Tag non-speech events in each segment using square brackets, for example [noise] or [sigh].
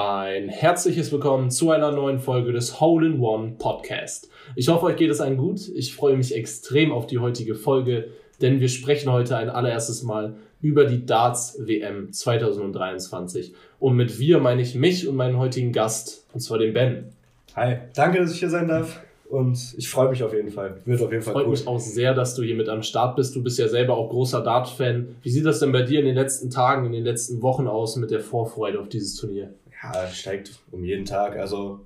Ein herzliches Willkommen zu einer neuen Folge des Hole in One Podcast. Ich hoffe, euch geht es allen gut. Ich freue mich extrem auf die heutige Folge, denn wir sprechen heute ein allererstes Mal über die Darts WM 2023. Und mit wir meine ich mich und meinen heutigen Gast, und zwar den Ben. Hi, danke, dass ich hier sein darf. Und ich freue mich auf jeden Fall. Wird auf jeden Fall Freut cool. mich auch sehr, dass du hier mit am Start bist. Du bist ja selber auch großer Dart-Fan. Wie sieht das denn bei dir in den letzten Tagen, in den letzten Wochen aus mit der Vorfreude auf dieses Turnier? Ja, steigt um jeden Tag. Also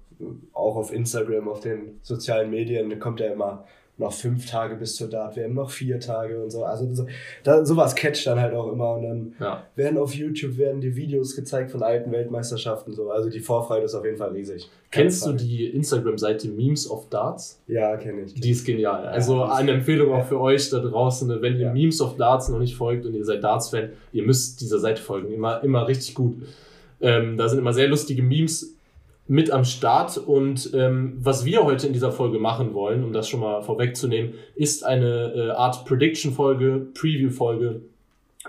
auch auf Instagram, auf den sozialen Medien kommt ja immer noch fünf Tage bis zur Dart WM, noch vier Tage und so. Also so, da, sowas catcht dann halt auch immer. Und dann ja. werden auf YouTube werden die Videos gezeigt von alten Weltmeisterschaften so. Also die Vorfreude ist auf jeden Fall riesig. Kennst du die Instagram-Seite Memes of Darts? Ja, kenne ich. Die ist genial. Also ja, eine Empfehlung auch für euch da draußen, ne? wenn ihr. Memes of Darts noch nicht folgt und ihr seid Darts-Fan, ihr müsst dieser Seite folgen. Immer, immer richtig gut. Ähm, da sind immer sehr lustige Memes mit am Start. Und ähm, was wir heute in dieser Folge machen wollen, um das schon mal vorwegzunehmen, ist eine äh, Art Prediction-Folge, Preview-Folge.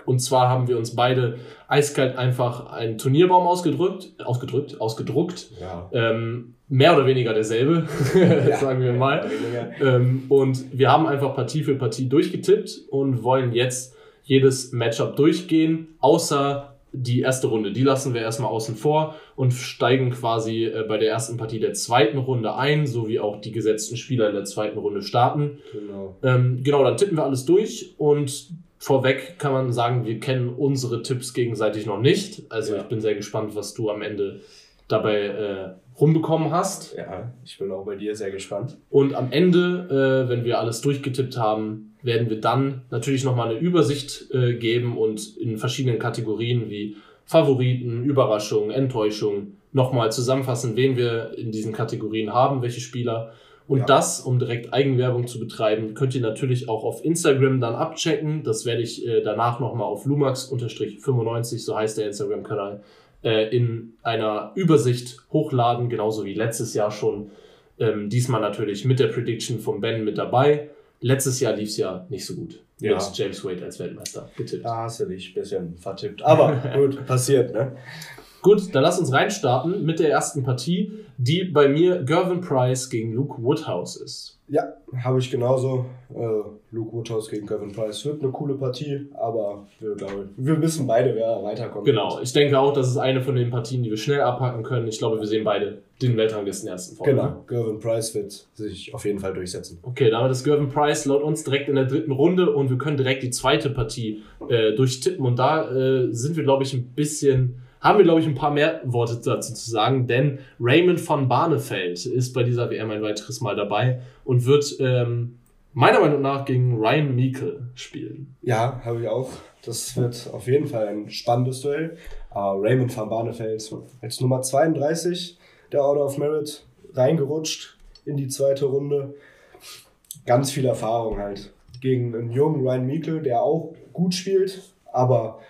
Und zwar haben wir uns beide eiskalt einfach einen Turnierbaum ausgedrückt, ausgedrückt, ausgedruckt. Ja. Ähm, mehr oder weniger derselbe, [laughs] ja, sagen wir mal. Ähm, und wir haben einfach Partie für Partie durchgetippt und wollen jetzt jedes Matchup durchgehen, außer die erste Runde, die lassen wir erstmal außen vor und steigen quasi äh, bei der ersten Partie der zweiten Runde ein, so wie auch die gesetzten Spieler in der zweiten Runde starten. Genau. Ähm, genau, dann tippen wir alles durch und vorweg kann man sagen, wir kennen unsere Tipps gegenseitig noch nicht. Also ja. ich bin sehr gespannt, was du am Ende dabei äh, rumbekommen hast. Ja, ich bin auch bei dir sehr gespannt. Und am Ende, äh, wenn wir alles durchgetippt haben, werden wir dann natürlich nochmal eine Übersicht äh, geben und in verschiedenen Kategorien wie Favoriten, Überraschungen, Enttäuschungen nochmal zusammenfassen, wen wir in diesen Kategorien haben, welche Spieler. Und ja. das, um direkt Eigenwerbung zu betreiben, könnt ihr natürlich auch auf Instagram dann abchecken. Das werde ich äh, danach nochmal auf lumax-95, so heißt der Instagram-Kanal, äh, in einer Übersicht hochladen, genauso wie letztes Jahr schon. Ähm, diesmal natürlich mit der Prediction von Ben mit dabei. Letztes Jahr lief es ja nicht so gut. Ja. Mit James Wade als Weltmeister getippt. Da hast du dich ein bisschen vertippt. Aber [laughs] gut, passiert, ne? Gut, dann lass uns reinstarten mit der ersten Partie, die bei mir Gervin Price gegen Luke Woodhouse ist. Ja, habe ich genauso. Äh, Luke Woodhouse gegen Kevin Price wird eine coole Partie, aber wir, glaube, wir wissen beide, wer weiterkommt. Genau, ich denke auch, das ist eine von den Partien, die wir schnell abhaken können. Ich glaube, wir sehen beide den Weltranglisten ersten vor. Genau, Gervin Price wird sich auf jeden Fall durchsetzen. Okay, damit ist Gervin Price laut uns direkt in der dritten Runde und wir können direkt die zweite Partie äh, durchtippen und da äh, sind wir, glaube ich, ein bisschen haben wir, glaube ich, ein paar mehr Worte dazu zu sagen, denn Raymond von Barnefeld ist bei dieser WM ein weiteres Mal dabei und wird ähm, meiner Meinung nach gegen Ryan Meikle spielen. Ja, habe ich auch. Das wird auf jeden Fall ein spannendes Duell. Uh, Raymond van Barneveld als Nummer 32 der Order of Merit reingerutscht in die zweite Runde. Ganz viel Erfahrung halt. Gegen einen jungen Ryan Meikle, der auch gut spielt, aber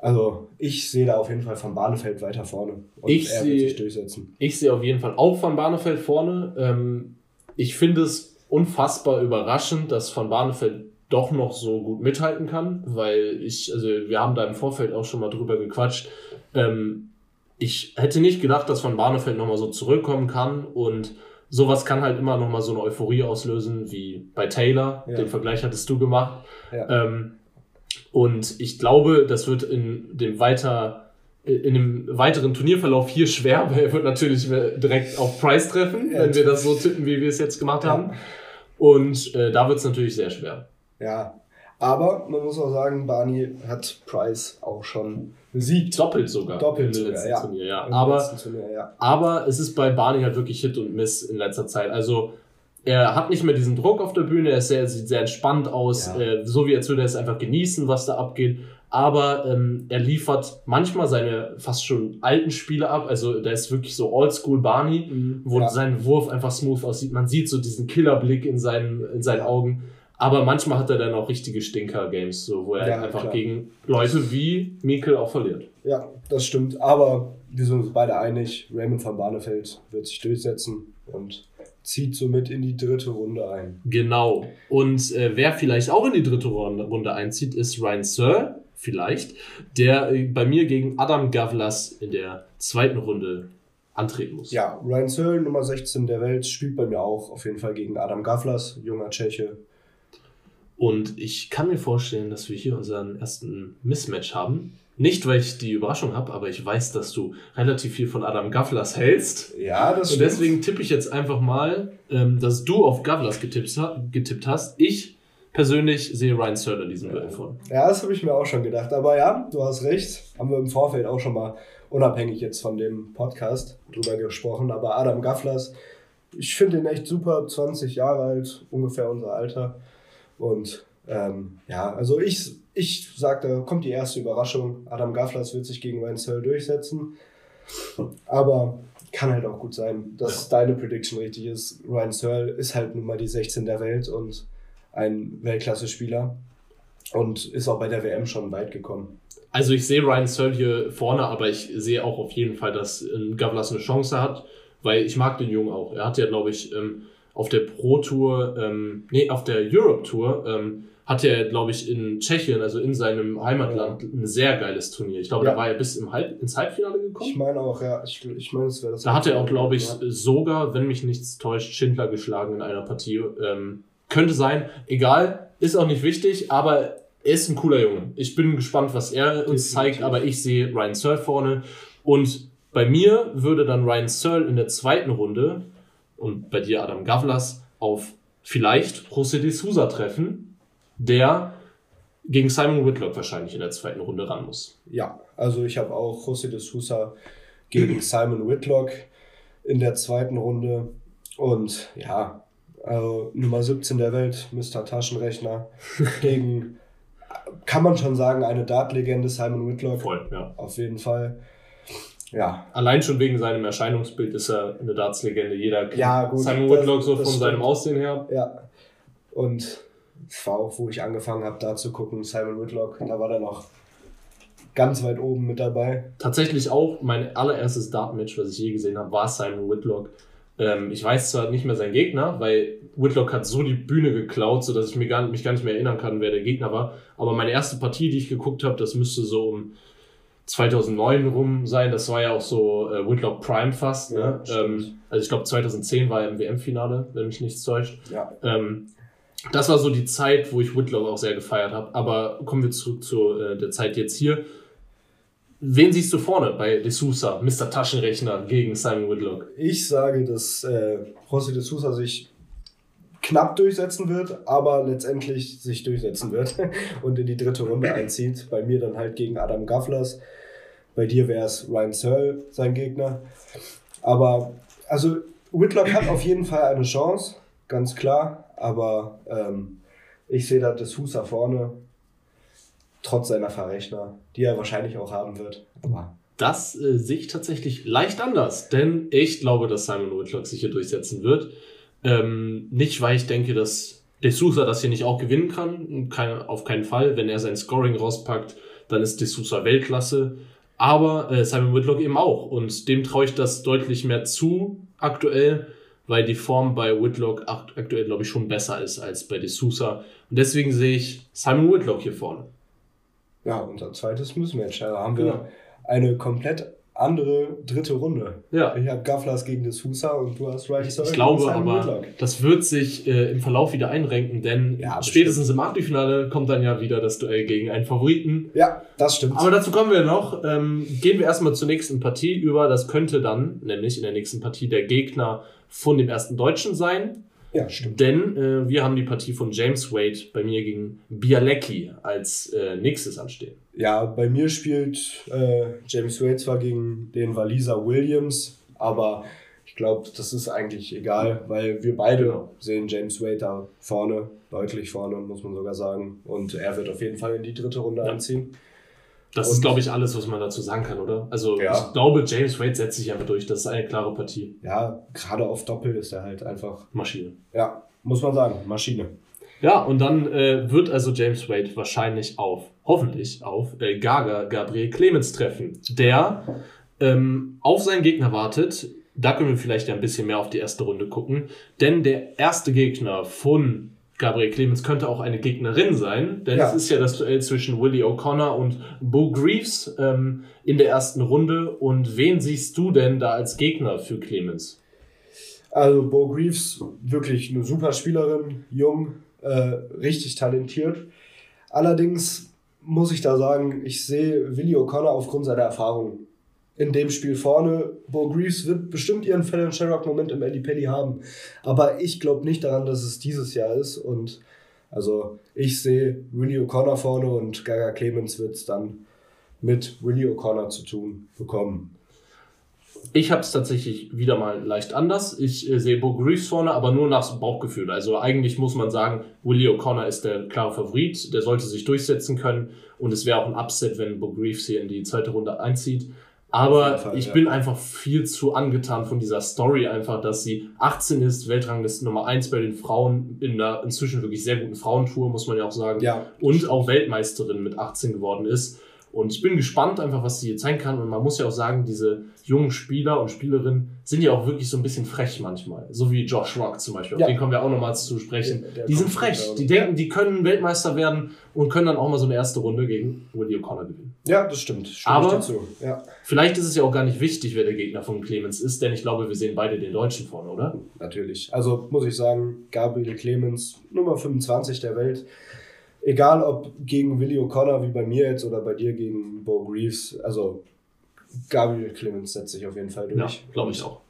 also ich sehe da auf jeden Fall Van Barnefeld weiter vorne und ich er wird sich durchsetzen. Ich sehe auf jeden Fall auch Van Barnefeld vorne. Ähm, ich finde es unfassbar überraschend, dass Van Barnefeld doch noch so gut mithalten kann, weil ich, also wir haben da im Vorfeld auch schon mal drüber gequatscht. Ähm, ich hätte nicht gedacht, dass Van Barnefeld nochmal so zurückkommen kann und sowas kann halt immer nochmal so eine Euphorie auslösen wie bei Taylor. Ja. Den Vergleich hattest du gemacht. Ja. Ähm, und ich glaube, das wird in dem weiter in dem weiteren Turnierverlauf hier schwer, weil er wird natürlich direkt auf Price treffen, wenn wir das so tippen, wie wir es jetzt gemacht haben. Und äh, da wird es natürlich sehr schwer. Ja, aber man muss auch sagen, Barney hat Price auch schon besiegt. Doppelt sogar. Doppelt im sogar, ja. Turnier, ja. Aber, Turnier, ja. aber es ist bei Barney halt wirklich Hit und Miss in letzter Zeit. Also er hat nicht mehr diesen Druck auf der Bühne, er sehr, sieht sehr entspannt aus, ja. äh, so wie als würde er es einfach genießen, was da abgeht. Aber ähm, er liefert manchmal seine fast schon alten Spiele ab. Also der ist wirklich so Oldschool Barney, mhm. wo ja. sein Wurf einfach smooth aussieht. Man sieht so diesen Killerblick in seinen, in seinen Augen. Aber manchmal hat er dann auch richtige Stinker-Games, so, wo er ja, einfach klar. gegen Leute wie Mikkel auch verliert. Ja, das stimmt. Aber wir sind uns beide einig, Raymond van Barneveld wird sich durchsetzen und zieht somit in die dritte Runde ein. Genau. Und äh, wer vielleicht auch in die dritte Runde einzieht, ist Ryan Sir, vielleicht, der äh, bei mir gegen Adam Gavlas in der zweiten Runde antreten muss. Ja, Ryan Searle, Nummer 16 der Welt, spielt bei mir auch auf jeden Fall gegen Adam Gavlas, junger Tscheche. Und ich kann mir vorstellen, dass wir hier unseren ersten Mismatch haben. Nicht, weil ich die Überraschung habe, aber ich weiß, dass du relativ viel von Adam Gavlas hältst. Ja, das Und deswegen tippe ich jetzt einfach mal, ähm, dass du auf Gavlas getippt, ha- getippt hast. Ich persönlich sehe Ryan Searle in diesem Duell vor. Ja, das habe ich mir auch schon gedacht. Aber ja, du hast recht. Haben wir im Vorfeld auch schon mal unabhängig jetzt von dem Podcast drüber gesprochen. Aber Adam Gavlas, ich finde ihn echt super. 20 Jahre alt, ungefähr unser Alter. Und ähm, ja, also ich, ich sage, da kommt die erste Überraschung. Adam Gavlas wird sich gegen Ryan Searle durchsetzen. Aber kann halt auch gut sein, dass deine Prediction richtig ist. Ryan Searle ist halt nun mal die 16 der Welt und ein Weltklasse-Spieler und ist auch bei der WM schon weit gekommen. Also ich sehe Ryan Searle hier vorne, aber ich sehe auch auf jeden Fall, dass ähm, Gavlas eine Chance hat, weil ich mag den Jungen auch. Er hat ja, glaube ich, ähm, auf der Pro Tour, ähm, nee, auf der Europe Tour, ähm, hat er, glaube ich, in Tschechien, also in seinem Heimatland, ein sehr geiles Turnier. Ich glaube, Ja. da war er bis im Halb, ins Halbfinale gekommen. Ich meine auch, ja, ich, ich meine, es wäre das. Da hat er auch, glaube ich, Ja. sogar, wenn mich nichts täuscht, Schindler geschlagen in einer Partie. Ähm, könnte sein, egal, ist auch nicht wichtig, aber er ist ein cooler Junge. Ich bin gespannt, was er uns Definitiv. zeigt, aber ich sehe Ryan Searle vorne. Und bei mir würde dann Ryan Searle in der zweiten Runde und bei dir Adam Gavlas auf vielleicht José de Sousa treffen, der gegen Simon Whitlock wahrscheinlich in der zweiten Runde ran muss. Ja, also ich habe auch José de Sousa gegen [clears throat] Simon Whitlock in der zweiten Runde. Und ja, also Nummer 17 der Welt, Mr. Taschenrechner, [laughs] gegen, kann man schon sagen, eine Dart-Legende, Simon Whitlock. Voll, ja. Auf jeden Fall. Ja, Allein schon wegen seinem Erscheinungsbild ist er eine Darts-Legende. Jeder kennt Ja, gut, Simon Whitlock so von das seinem stimmt. Aussehen her. ja. Und war wo ich angefangen habe, da zu gucken, Simon Whitlock, da war er noch ganz weit oben mit dabei. Tatsächlich auch mein allererstes Dart-Match, was ich je gesehen habe, war Simon Whitlock. Ähm, ich weiß zwar nicht mehr seinen Gegner, weil Whitlock hat so die Bühne geklaut, sodass ich mir gar, mich gar nicht mehr erinnern kann, wer der Gegner war. Aber meine erste Partie, die ich geguckt habe, das müsste so um 2009 rum sein. Das war ja auch so äh, Whitlock Prime fast. Ja, Ne? stimmt. ähm, also ich glaube 2010 war er im WM-Finale, wenn mich nichts täuscht. Ja, Ähm, das war so die Zeit, wo ich Whitlock auch sehr gefeiert habe. Aber kommen wir zurück zu äh, der Zeit jetzt hier. Wen siehst du vorne bei De Sousa, Mr. Taschenrechner gegen Simon Whitlock? Ich sage, dass äh, José de Sousa sich knapp durchsetzen wird, aber letztendlich sich durchsetzen wird [laughs] und in die dritte Runde einzieht. Bei mir dann halt gegen Adam Gavlas. Bei dir wäre es Ryan Searle, sein Gegner. Aber, also, Whitlock hat auf jeden Fall eine Chance, ganz klar. Aber ähm, ich sehe da de Sousa vorne, trotz seiner Verrechner, die er wahrscheinlich auch haben wird. Aber Das äh, sehe ich tatsächlich leicht anders, denn ich glaube, dass Simon Whitlock sich hier durchsetzen wird. Ähm, nicht, weil ich denke, dass De Sousa das hier nicht auch gewinnen kann. Kein, auf keinen Fall. Wenn er sein Scoring rauspackt, dann ist De Sousa Weltklasse. Aber äh, Simon Whitlock eben auch. Und dem traue ich das deutlich mehr zu aktuell, weil die Form bei Whitlock akt aktuell, glaube ich, schon besser ist als bei De Sousa. Und deswegen sehe ich Simon Whitlock hier vorne. Ja, unser zweites Mismatch. Da haben wir Genau. eine komplett andere dritte Runde. Ja. Ich habe Gavlas gegen de Sousa und du hast Searle Ich glaube aber, Whitlock. das wird sich äh, im Verlauf wieder einrenken, denn Ja, spätestens im Achtelfinale kommt dann ja wieder das Duell gegen einen Favoriten. Ja, das stimmt. Aber dazu kommen wir noch. Ähm, gehen wir erstmal zur nächsten Partie über. Das könnte dann, nämlich in der nächsten Partie, der Gegner von dem ersten Deutschen sein. ja, stimmt. Denn äh, wir haben die Partie von James Wade bei mir gegen Bialecki als äh, nächstes anstehen. Ja, bei mir spielt äh, James Wade zwar gegen den Waliser Williams, aber ich glaube, das ist eigentlich egal, weil wir beide Genau. sehen James Wade da vorne, deutlich vorne, muss man sogar sagen. Und er wird auf jeden Fall in die dritte Runde Ja. einziehen. Das Und- ist, glaube ich, alles, was man dazu sagen kann, oder? Also Ja. ich glaube, James Wade setzt sich einfach durch. Das ist eine klare Partie. Ja, gerade auf Doppel ist er halt einfach, Maschine. ja, muss man sagen, Maschine. Ja, und dann äh, wird also James Wade wahrscheinlich auf, hoffentlich auf äh, Gaga Gabriel Clemens treffen, der ähm, auf seinen Gegner wartet. Da können wir vielleicht ja ein bisschen mehr auf die erste Runde gucken, denn der erste Gegner von Gabriel Clemens könnte auch eine Gegnerin sein, denn Ja. es ist ja das Duell zwischen Willie O'Connor und Bo Greaves ähm, in der ersten Runde. Und wen siehst du denn da als Gegner für Clemens? Also Bo Greaves, wirklich eine super Spielerin, jung, äh, richtig talentiert. Allerdings muss ich da sagen, ich sehe Willie O'Connor aufgrund seiner Erfahrung in dem Spiel vorne. Bo Greaves wird bestimmt ihren Fallon Sherrock-Moment im Eddie Pelly haben. Aber ich glaube nicht daran, dass es dieses Jahr ist. Und also ich sehe Willie O'Connor vorne und Gaga Clemens wird es dann mit Willie O'Connor zu tun bekommen. Ich habe es tatsächlich wieder mal leicht anders. Ich äh, sehe Bo Greaves vorne, aber nur nach Bauchgefühl. Also eigentlich muss man sagen, Willie O'Connor ist der klare Favorit. Der sollte sich durchsetzen können. Und es wäre auch ein Upset, wenn Bo Greaves hier in die zweite Runde einzieht. Aber Auf Fall, ich ja. bin einfach viel zu angetan von dieser Story einfach, dass sie 18 ist, Weltrangliste Nummer 1 bei den Frauen in einer inzwischen wirklich sehr guten Frauentour, muss man ja auch sagen. Ja, und auch Weltmeisterin mit 18 geworden ist. Und ich bin gespannt einfach, was sie hier zeigen kann. Und man muss ja auch sagen, diese jungen Spieler und Spielerinnen sind ja auch wirklich so ein bisschen frech manchmal. So wie Josh Rock zum Beispiel. Auf Ja. den kommen wir auch nochmal zu sprechen. Der- der die sind frech. Die denken, die können Weltmeister werden und können dann auch mal so eine erste Runde gegen Willie O'Connor gewinnen. Ja, das stimmt. Stimme Aber-. Ja. Vielleicht ist es ja auch gar nicht wichtig, wer der Gegner von Clemens ist, denn ich glaube, wir sehen beide den Deutschen vorne, oder? Natürlich. Also muss ich sagen, Gabriel Clemens, Nummer 25 der Welt. Egal ob gegen Willie O'Connor wie bei mir jetzt oder bei dir gegen Bo Greaves. Also Gabriel Clemens setzt sich auf jeden Fall durch. Ja, glaube ich auch.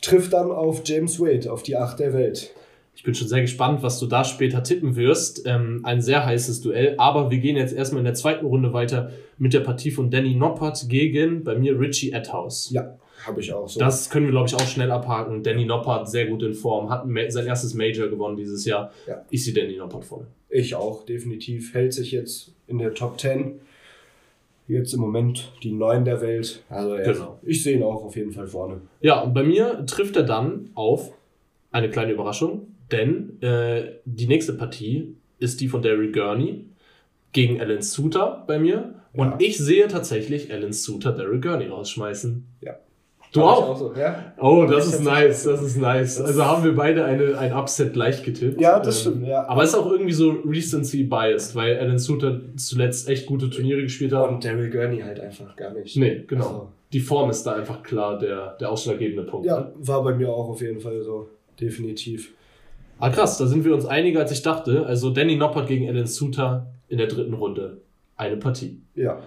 Trifft dann auf James Wade, auf die 8 der Welt. Ich bin schon sehr gespannt, was du da später tippen wirst. Ähm, ein sehr heißes Duell. Aber wir gehen jetzt erstmal in der zweiten Runde weiter mit der Partie von Danny Noppert gegen bei mir Richie Atthaus. Ja, habe ich auch so. Das können wir, glaube ich, auch schnell abhaken. Danny Noppert sehr gut in Form, hat sein erstes Major gewonnen dieses Jahr. Ja. Ich sehe Danny Noppert vorne. ich auch, definitiv. Hält sich jetzt in der Top 10. Jetzt im Moment die 9 der Welt. Also er, Genau. ich sehe ihn auch auf jeden Fall vorne. Ja, und bei mir trifft er dann auf eine kleine Überraschung, denn äh, die nächste Partie ist die von Derry Gurney gegen Alan Suter bei mir. Und Ja. ich sehe tatsächlich Alan Suter Derry Gurney rausschmeißen. Ja. Du Hab ich auch? so, ja? Oh, das ist hab's- nice, das ist nice. Also haben wir beide eine, ein Upset gleich getippt. Ja, das Ähm, stimmt, ja. Aber es ist auch irgendwie so Recency biased, weil Alan Suter zuletzt echt gute Turniere gespielt hat. Und Daryl Gurney halt einfach gar nicht. Nee, genau. Also, Die Form ist da einfach klar der, der ausschlaggebende Punkt. ne? ja, war bei mir auch auf jeden Fall so. Definitiv. Ah, krass, da sind wir uns einiger, als ich dachte. Also Danny Noppert gegen Alan Suter in der dritten Runde. Eine Partie. Ja.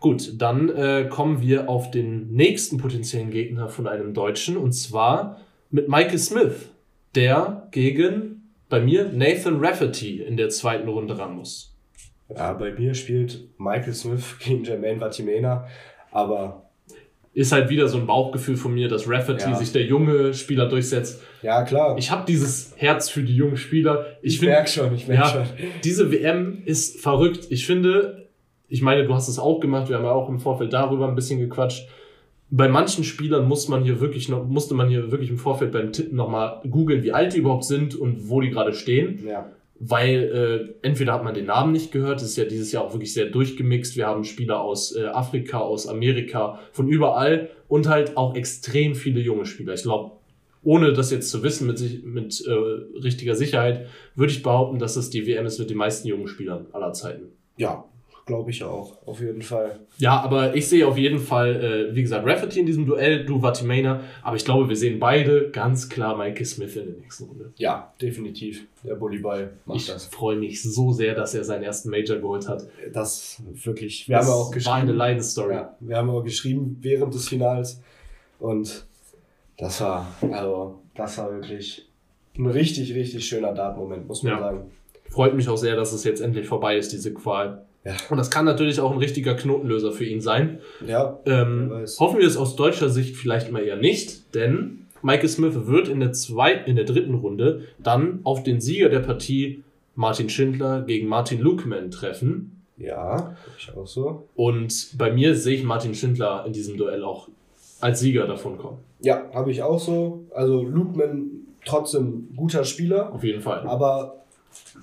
Gut, dann äh, kommen wir auf den nächsten potenziellen Gegner von einem Deutschen und zwar mit Michael Smith, der gegen bei mir Nathan Rafferty in der zweiten Runde ran muss. Ja, bei mir spielt Michael Smith gegen Jermaine Vatimena, aber Ist halt wieder so ein Bauchgefühl von mir, dass Rafferty Ja. sich der junge Spieler durchsetzt. ja, klar. Ich habe dieses Herz für die jungen Spieler. Ich, Ich merk schon, ich merk Ja, schon. diese WM ist verrückt. Ich finde, ich meine, du hast es auch gemacht, wir haben ja auch im Vorfeld darüber ein bisschen gequatscht. Bei manchen Spielern muss man hier wirklich noch, musste man hier wirklich im Vorfeld beim Tippen nochmal googeln, wie alt die überhaupt sind und wo die gerade stehen. Ja. Weil äh, entweder hat man den Namen nicht gehört, das ist ja dieses Jahr auch wirklich sehr durchgemixt. Wir haben Spieler aus äh, Afrika, aus Amerika, von überall und halt auch extrem viele junge Spieler. Ich glaube, ohne das jetzt zu wissen mit, sich, mit äh, richtiger Sicherheit, würde ich behaupten, dass das die WM ist mit den meisten jungen Spielern aller Zeiten. Ja, glaube ich auch, auf jeden Fall. Ja, aber ich sehe auf jeden Fall, äh, wie gesagt, Rafferty in diesem Duell, du Vatimena, aber ich glaube, wir sehen beide ganz klar Michael Smith in der nächsten Runde. Ja, definitiv. Der Bullyball macht Ich das. freue mich so sehr, dass er seinen ersten Major geholt hat. Das wirklich. Wir haben ja auch Das war eine geschrieben. Leidensstory. Ja, wir haben auch geschrieben während des Finals und das war, also, das war wirklich ein richtig, richtig schöner Dart-Moment, muss man Ja. sagen. Freut mich auch sehr, dass es jetzt endlich vorbei ist, diese Qual. Ja. Und das kann natürlich auch ein richtiger Knotenlöser für ihn sein. Ja, Ähm, hoffen wir es aus deutscher Sicht vielleicht mal eher nicht, denn Michael Smith wird in der, zweiten, in der dritten Runde dann auf den Sieger der Partie Martin Schindler gegen Martin Lukeman treffen. ja, ich auch so. Und bei mir sehe ich Martin Schindler in diesem Duell auch als Sieger davon kommen. Ja, habe ich auch so. Also Lukeman trotzdem guter Spieler, Auf jeden Fall. aber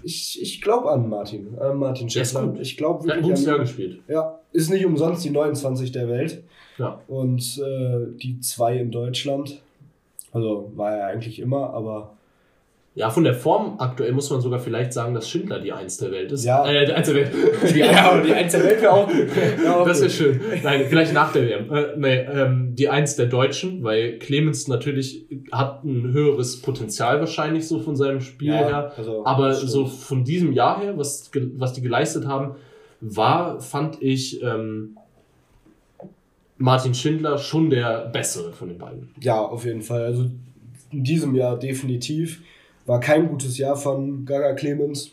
ich, ich glaube an Martin, an Martin Schäffler. gut. Ich glaube Er hat ein wirklich gutes Jahr gespielt. Ja, ist nicht umsonst die 29 der Welt Ja. und äh, die 2 in Deutschland. Also war er eigentlich immer, aber Ja, von der Form aktuell muss man sogar vielleicht sagen, dass Schindler die Eins der Welt ist. Ja. Äh, die Eins der Welt. Die, [laughs] ja, die Eins der Welt wäre auch gut. Ja, auch das wäre schön. Nein, vielleicht nach der WM. Äh, nee, ähm, die Eins der Deutschen, weil Clemens natürlich hat ein höheres Potenzial wahrscheinlich so von seinem Spiel Ja, her. also, Aber so von diesem Jahr her, was, was die geleistet haben, war, fand ich, ähm, Martin Schindler schon der bessere von den beiden. Ja, auf jeden Fall. Also in diesem Jahr definitiv. War kein gutes Jahr von Gaga Clemens,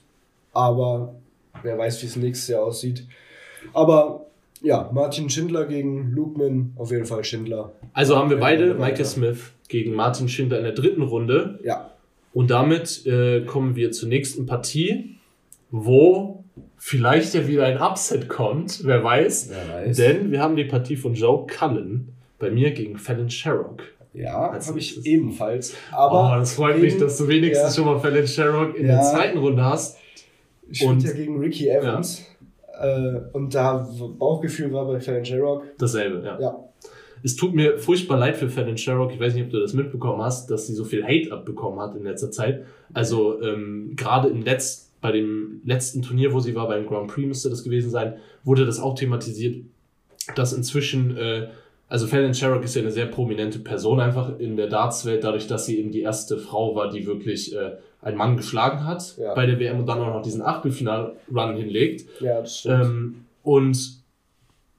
aber wer weiß, wie es nächstes Jahr aussieht. Aber ja, Martin Schindler gegen Lukman, auf jeden Fall Schindler. Also haben wir beide Michael. Smith gegen Martin Schindler in der dritten Runde. Ja, Und damit äh, kommen wir zur nächsten Partie, wo vielleicht ja wieder ein Upset kommt, wer weiß. wer weiß. Denn wir haben die Partie von Joe Cullen bei mir gegen Fallon Sherrock. Ja, habe ich ebenfalls. Aber oh, das freut mich, gegen- dass du wenigstens ja. schon mal Fallon Sherrock in Ja. der zweiten Runde hast. spielt und- ja gegen Ricky Evans. Äh, und da Bauchgefühl war bei Fallon Sherrock. Dasselbe, ja. Ja, Es tut mir furchtbar leid für Fallon Sherrock. Ich weiß nicht, ob du das mitbekommen hast, dass sie so viel Hate abbekommen hat in letzter Zeit. Also ähm, gerade im Letz bei dem letzten Turnier, wo sie war, beim Grand Prix müsste das gewesen sein, wurde das auch thematisiert, dass inzwischen, äh, also Fallon Sherrock ist ja eine sehr prominente Person einfach in der Dartswelt, dadurch, dass sie eben die erste Frau war, die wirklich äh, einen Mann geschlagen hat Ja. bei der WM und dann auch noch diesen Achtelfinal-Run hinlegt. ja, das stimmt. Ähm, und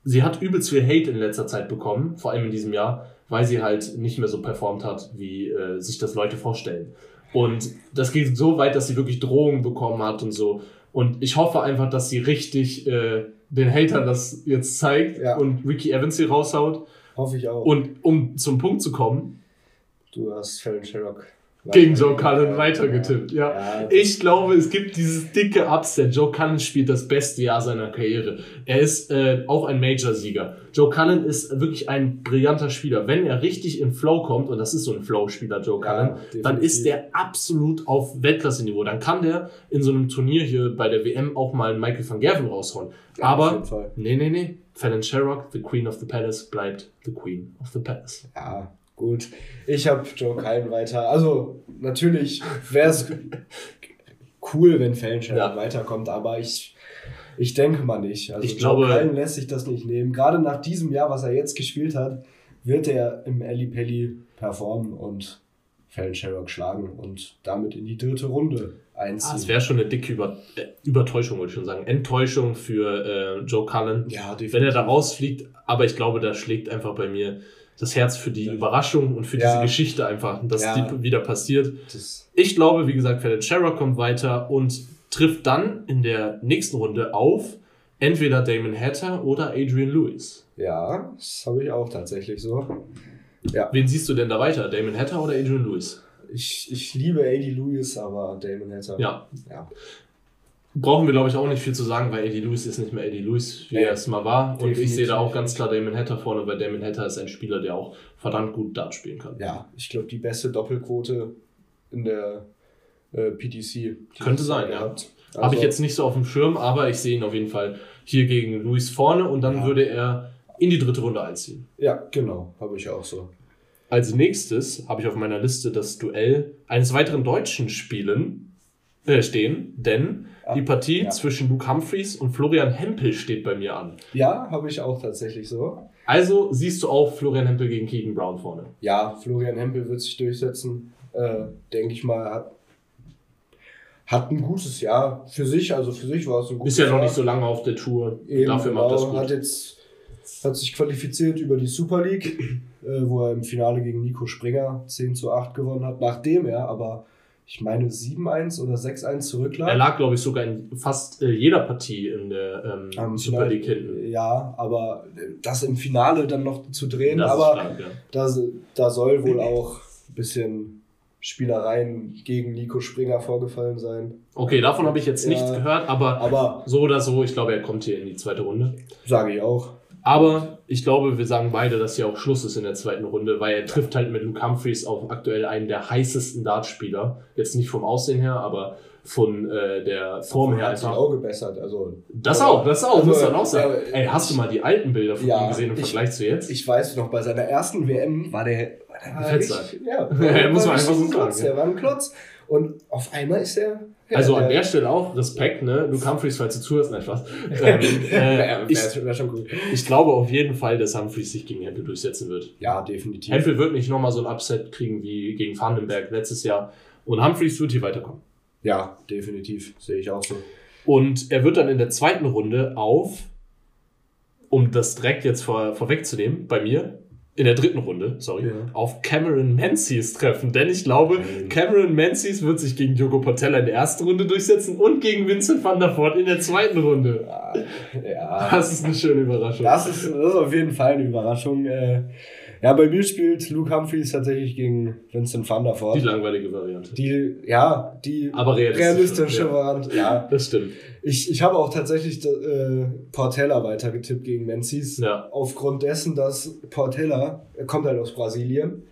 sie hat übelst viel Hate in letzter Zeit bekommen, vor allem in diesem Jahr, weil sie halt nicht mehr so performt hat, wie äh, sich das Leute vorstellen. Und das geht so weit, dass sie wirklich Drohungen bekommen hat und so. Und ich hoffe einfach, dass sie richtig äh, den Hatern das jetzt zeigt Ja. und Ricky Evans sie raushaut. Hoffe ich auch. Und um zum Punkt zu kommen, du hast Fallon Sherrock gegen Joe Cullen weitergetippt. Ja. Ja, Ich glaube, es gibt dieses dicke Upset. Joe Cullen spielt das beste Jahr seiner Karriere. Er ist äh, auch ein Major-Sieger. Joe Cullen ist wirklich ein brillanter Spieler. Wenn er richtig in Flow kommt, und das ist so ein Flow-Spieler, Joe Ja, Cullen, dann definitiv. ist der absolut auf Weltklasse-Niveau. Dann kann der in so einem Turnier hier bei der WM auch mal Michael van Gerven raushauen. Ja, Aber, nee, nee, nee. Fallon Sherrock, the Queen of the Palace, bleibt the Queen of the Palace. Ja, gut. Ich habe Joe Cullen weiter. Also, natürlich wäre es cool, wenn Sherrock Ja. weiterkommt, aber ich, ich denke mal nicht. Also, Ich glaube- Joe Cullen lässt sich das nicht nehmen. Gerade nach diesem Jahr, was er jetzt gespielt hat, wird er im Ali Pelli performen und Fallon Sherrock schlagen und damit in die dritte Runde Ah, einziehen. es wäre schon eine dicke Über äh, Übertäuschung, wollte ich schon sagen. Enttäuschung für äh, Joe Cullen. ja, definitiv. wenn er da rausfliegt, aber ich glaube, da schlägt einfach bei mir das Herz für die Überraschung und für Ja. diese Geschichte einfach, dass Ja. die wieder passiert. das, Ich glaube, wie gesagt, Fallon Sherrock kommt weiter und trifft dann in der nächsten Runde auf entweder Damon Hatter oder Adrian Lewis. ja, das habe ich auch tatsächlich so. Wen siehst du denn da weiter? Damon Hatter oder Adrian Lewis? Ich, ich liebe AD Lewis, aber Damon Hatter. Ja. ja. Brauchen wir, glaube ich, auch nicht viel zu sagen, weil Eddie Lewis ist nicht mehr Eddie Lewis, wie Nee. er es mal war. Und ich Definitiv. sehe da auch ganz klar Damon Hatter vorne, weil Damon Hatter ist ein Spieler, der auch verdammt gut Dart spielen kann. ja, ich glaube, die beste Doppelquote in der äh, PDC. Könnte sein, ja. gehabt. Habe Also, ich jetzt nicht so auf dem Schirm, aber ich sehe ihn auf jeden Fall hier gegen Luis vorne und dann Ja. würde er in die dritte Runde einziehen. Ja, genau, habe ich auch so. Als nächstes habe ich auf meiner Liste das Duell eines weiteren Deutschen spielen, äh, stehen, denn die Partie ja. zwischen Luke Humphreys und Florian Hempel steht bei mir an. Ja, habe ich auch tatsächlich so. Also siehst du auch Florian Hempel gegen Keegan Brown vorne. Ja, Florian Hempel wird sich durchsetzen. Äh, Denke ich mal, hat, hat ein gutes Jahr für sich. Also für sich war es ein gutes Ist ja noch nicht so lange auf der Tour. Eben, Dafür genau, macht das gut. Hat jetzt hat sich qualifiziert über die Super League, [clears throat] äh, wo er im Finale gegen Nico Springer 10 zu 8 gewonnen hat, nachdem er aber, ich meine, 7-1 oder 6-1 zurücklag. Er lag, glaube ich, sogar in fast äh, jeder Partie in der ähm, Am Super League hinten. Ja, aber das im Finale dann noch zu drehen, Das aber stark, ja. da, da soll wohl auch ein bisschen Spielereien gegen Nico Springer vorgefallen sein. Okay, davon habe ich jetzt Ja. nichts gehört, aber Aber so oder so, ich glaube, er kommt hier in die zweite Runde. sage ich auch. Aber ich glaube, wir sagen beide, dass hier auch Schluss ist in der zweiten Runde, weil er trifft halt mit Luke Humphreys auf aktuell einen der heißesten Dartspieler. Jetzt nicht vom Aussehen her, aber von äh, der Form her Er hat sich auch gebessert. Also, Das auch, das auch, Also, muss man auch sagen. ja, Ey, hast du mal die alten Bilder von Ja, ihm gesehen im ich- Vergleich zu jetzt? Ich weiß noch, bei seiner ersten WM war der, der war richtig, ja, [laughs] der muss man einfach so Klotz, sagen. Der war ein Klotz. Und auf einmal ist er. Also an der Stelle auch Respekt, ne? Du Humphreys, falls du zuhörst, nein, Spaß. Ähm, [laughs] äh, ich, ich glaube auf jeden Fall, dass Humphreys sich gegen Hempel durchsetzen wird. Ja, definitiv. Hempel wird nicht nochmal so ein Upset kriegen wie gegen Vandenberg letztes Jahr. Und Humphreys wird hier weiterkommen. Ja, definitiv. Sehe ich auch so. Und er wird dann in der zweiten Runde auf, um das direkt jetzt vor, vorwegzunehmen, bei mir, in der dritten Runde, sorry, ja. auf Cameron Menzies treffen. Denn ich glaube, Cameron Menzies wird sich gegen Diogo Portella in der ersten Runde durchsetzen und gegen Vincent van der Voort in der zweiten Runde. Ja. Das ist eine schöne Überraschung. Das ist, das ist auf jeden Fall eine Überraschung. Äh, ja, bei mir spielt Luke Humphreys tatsächlich gegen Vincent van der Voort. Die langweilige Variante. Die, ja, die Aber realistische, Variante. Ja, das stimmt. Ich, ich habe auch tatsächlich äh, Portella weitergetippt gegen Menzies. Ja. Aufgrund dessen, dass Portella, er kommt halt aus Brasilien,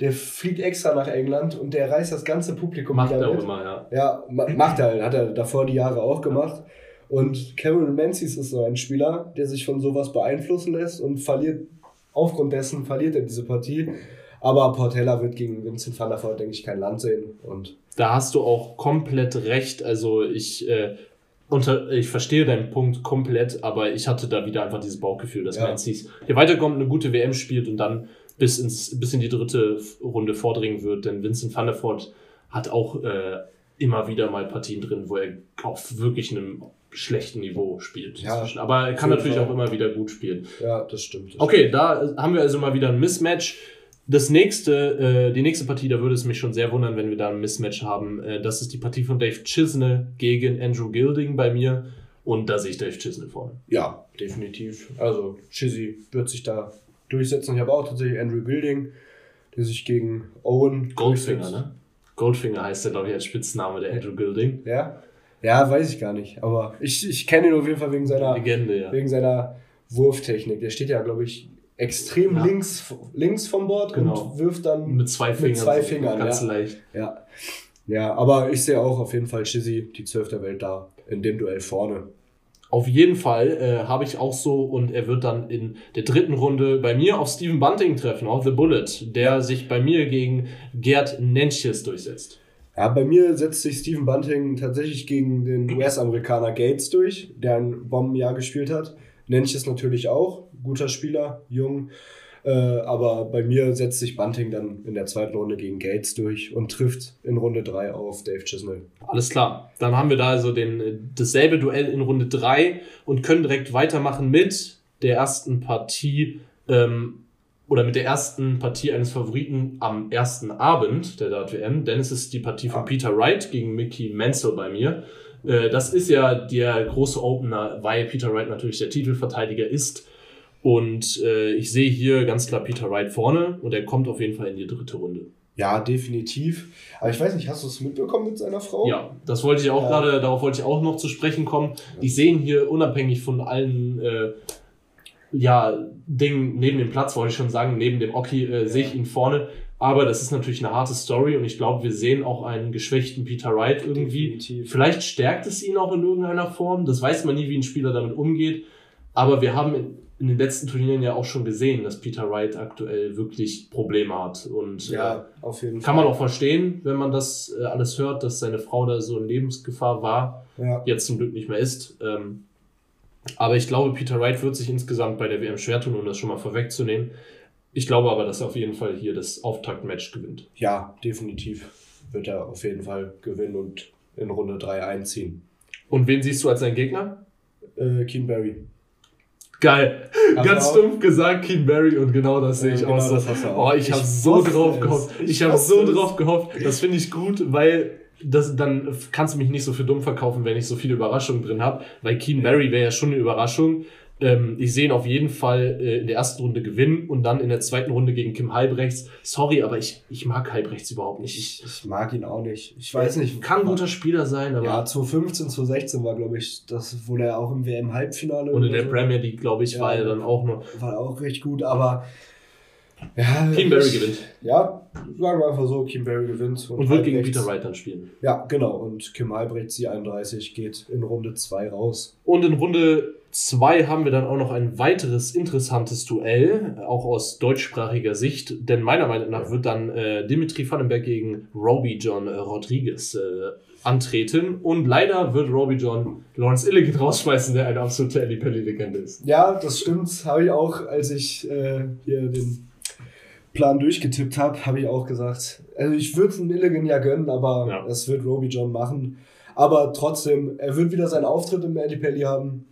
der fliegt extra nach England und der reißt das ganze Publikum macht wieder er mit. Immer, ja. Ja, macht er halt. Hat er davor die Jahre auch gemacht. Und Cameron Menzies ist so ein Spieler, der sich von sowas beeinflussen lässt und verliert aufgrund dessen verliert er diese Partie. Aber Portella wird gegen Vincent van der Voort, denke ich, kein Land sehen. Und da hast du auch komplett recht. Also ich, äh, unter, ich verstehe deinen Punkt komplett, aber ich hatte da wieder einfach dieses Bauchgefühl, dass ja. Man hier weiterkommt, eine gute WM spielt und dann bis, ins, bis in die dritte Runde vordringen wird. Denn Vincent van der Voort hat auch äh, immer wieder mal Partien drin, wo er auf wirklich einem schlechten Niveau spielt. Ja, aber er kann natürlich Fall. auch immer wieder gut spielen. Ja, das stimmt. Das okay, stimmt. da haben wir also mal wieder ein Mismatch. Das nächste, äh, die nächste Partie, da würde es mich schon sehr wundern, wenn wir da ein Mismatch haben. Äh, das ist die Partie von Dave Chisnell gegen Andrew Gilding bei mir. Und da sehe ich Dave Chisnell vorne. Ja, definitiv. Also Chizzy wird sich da durchsetzen. Ich habe auch tatsächlich Andrew Gilding, der sich gegen Owen Goldfinger, ne? Goldfinger heißt der, glaube ich, als Spitzname der Andrew Gilding. Ja. Ja, weiß ich gar nicht. Aber ich, ich kenne ihn auf jeden Fall wegen seiner, Legende, ja. wegen seiner Wurftechnik. Der steht ja, glaube ich, extrem ja. links, links vom Board genau. und wirft dann mit zwei Fingern. Mit zwei Fingern ganz ja. leicht. Ja. ja, aber ich sehe auch auf jeden Fall Shizzy, die zwölfte Welt da in dem Duell vorne. Auf jeden Fall äh, habe ich auch so und er wird dann in der dritten Runde bei mir auf Steven Bunting treffen, auf The Bullet, der sich bei mir gegen Gerd Nenches durchsetzt. Ja, bei mir setzt sich Stephen Bunting tatsächlich gegen den US-Amerikaner Gates durch, der ein Bombenjahr gespielt hat. Nenches natürlich auch, guter Spieler, jung. Äh, aber bei mir setzt sich Bunting dann in der zweiten Runde gegen Gates durch und trifft in Runde 3 auf Dave Chisnell. Alles klar. Dann haben wir da also den, dasselbe Duell in Runde 3 und können direkt weitermachen mit der ersten Partie ähm, oder mit der ersten Partie eines Favoriten am ersten Abend der Dart WM, denn es ist die Partie von Peter Wright gegen Mickey Mansell bei mir. Äh, das ist ja der große Opener, weil Peter Wright natürlich der Titelverteidiger ist. Und äh, ich sehe hier ganz klar Peter Wright vorne und er kommt auf jeden Fall in die dritte Runde. Ja, definitiv. Aber ich weiß nicht, hast du es mitbekommen mit seiner Frau? Ja, das wollte ich auch ja. gerade, darauf wollte ich auch noch zu sprechen kommen. Die sehen hier unabhängig von allen äh, ja, Ding neben dem Platz, wollte ich schon sagen, neben dem Oki äh, sehe ich ihn vorne. Aber das ist natürlich eine harte Story und ich glaube, wir sehen auch einen geschwächten Peter Wright irgendwie. Definitiv. Vielleicht stärkt es ihn auch in irgendeiner Form. Das weiß man nie, wie ein Spieler damit umgeht. Aber wir haben in, den letzten Turnieren ja auch schon gesehen, dass Peter Wright aktuell wirklich Probleme hat. Und ja, äh, auf jeden kann Fall. man auch verstehen, wenn man das äh, alles hört, dass seine Frau da so in Lebensgefahr war, ja. jetzt zum Glück nicht mehr ist. Ähm, aber ich glaube, Peter Wright wird sich insgesamt bei der WM schwer tun, um das schon mal vorwegzunehmen. Ich glaube aber, dass er auf jeden Fall hier das Auftaktmatch gewinnt. Ja, definitiv wird er auf jeden Fall gewinnen und in Runde 3 einziehen. Und wen siehst du als deinen Gegner? Äh, Keen Barry. Geil. Also Ganz stumpf gesagt, Keen Barry und genau das sehe ich genau auch so. Oh, ich, ich habe so drauf gehofft. Ich, ich habe so drauf gehofft. Das finde ich gut, weil das, dann kannst du mich nicht so für dumm verkaufen, wenn ich so viele Überraschungen drin habe, weil Keen Barry wäre ja schon eine Überraschung. Ähm, ich sehe ihn auf jeden Fall äh, in der ersten Runde gewinnen und dann in der zweiten Runde gegen Kim Halbrechts. Sorry, aber ich, ich mag Halbrechts überhaupt nicht. Ich, ich mag ihn auch nicht. Ich weiß nicht. Kann ein guter Spieler sein, aber. Ja, 2015, 2016 war, glaube ich, das, wo er auch im WM-Halbfinale. Und in der so. Premier League, glaube ich, ja, war er dann auch noch. War auch recht gut, aber Ja, Keem Barry gewinnt. Ja, sagen wir einfach so, Kim Barry gewinnt. Und wird gegen Peter Wright dann spielen. Ja, genau. Und Kim Halbrecht, sie 31, geht in Runde 2 raus. Und in Runde 2 haben wir dann auch noch ein weiteres interessantes Duell, auch aus deutschsprachiger Sicht. Denn meiner Meinung nach wird dann äh, Dimitri Vandenberg gegen Roby John äh, Rodriguez äh, antreten. Und leider wird Roby John Lawrence Illigan rausschmeißen, der eine absolute Ellie Pelli-Legende ist. Ja, das stimmt. Habe ich auch, als ich äh, hier den Plan durchgetippt habe, habe ich auch gesagt. Also ich würde es Milligan ja gönnen, aber Ja. das wird Roby John machen. Aber trotzdem, er wird wieder seinen Auftritt im Eddie Pelli haben.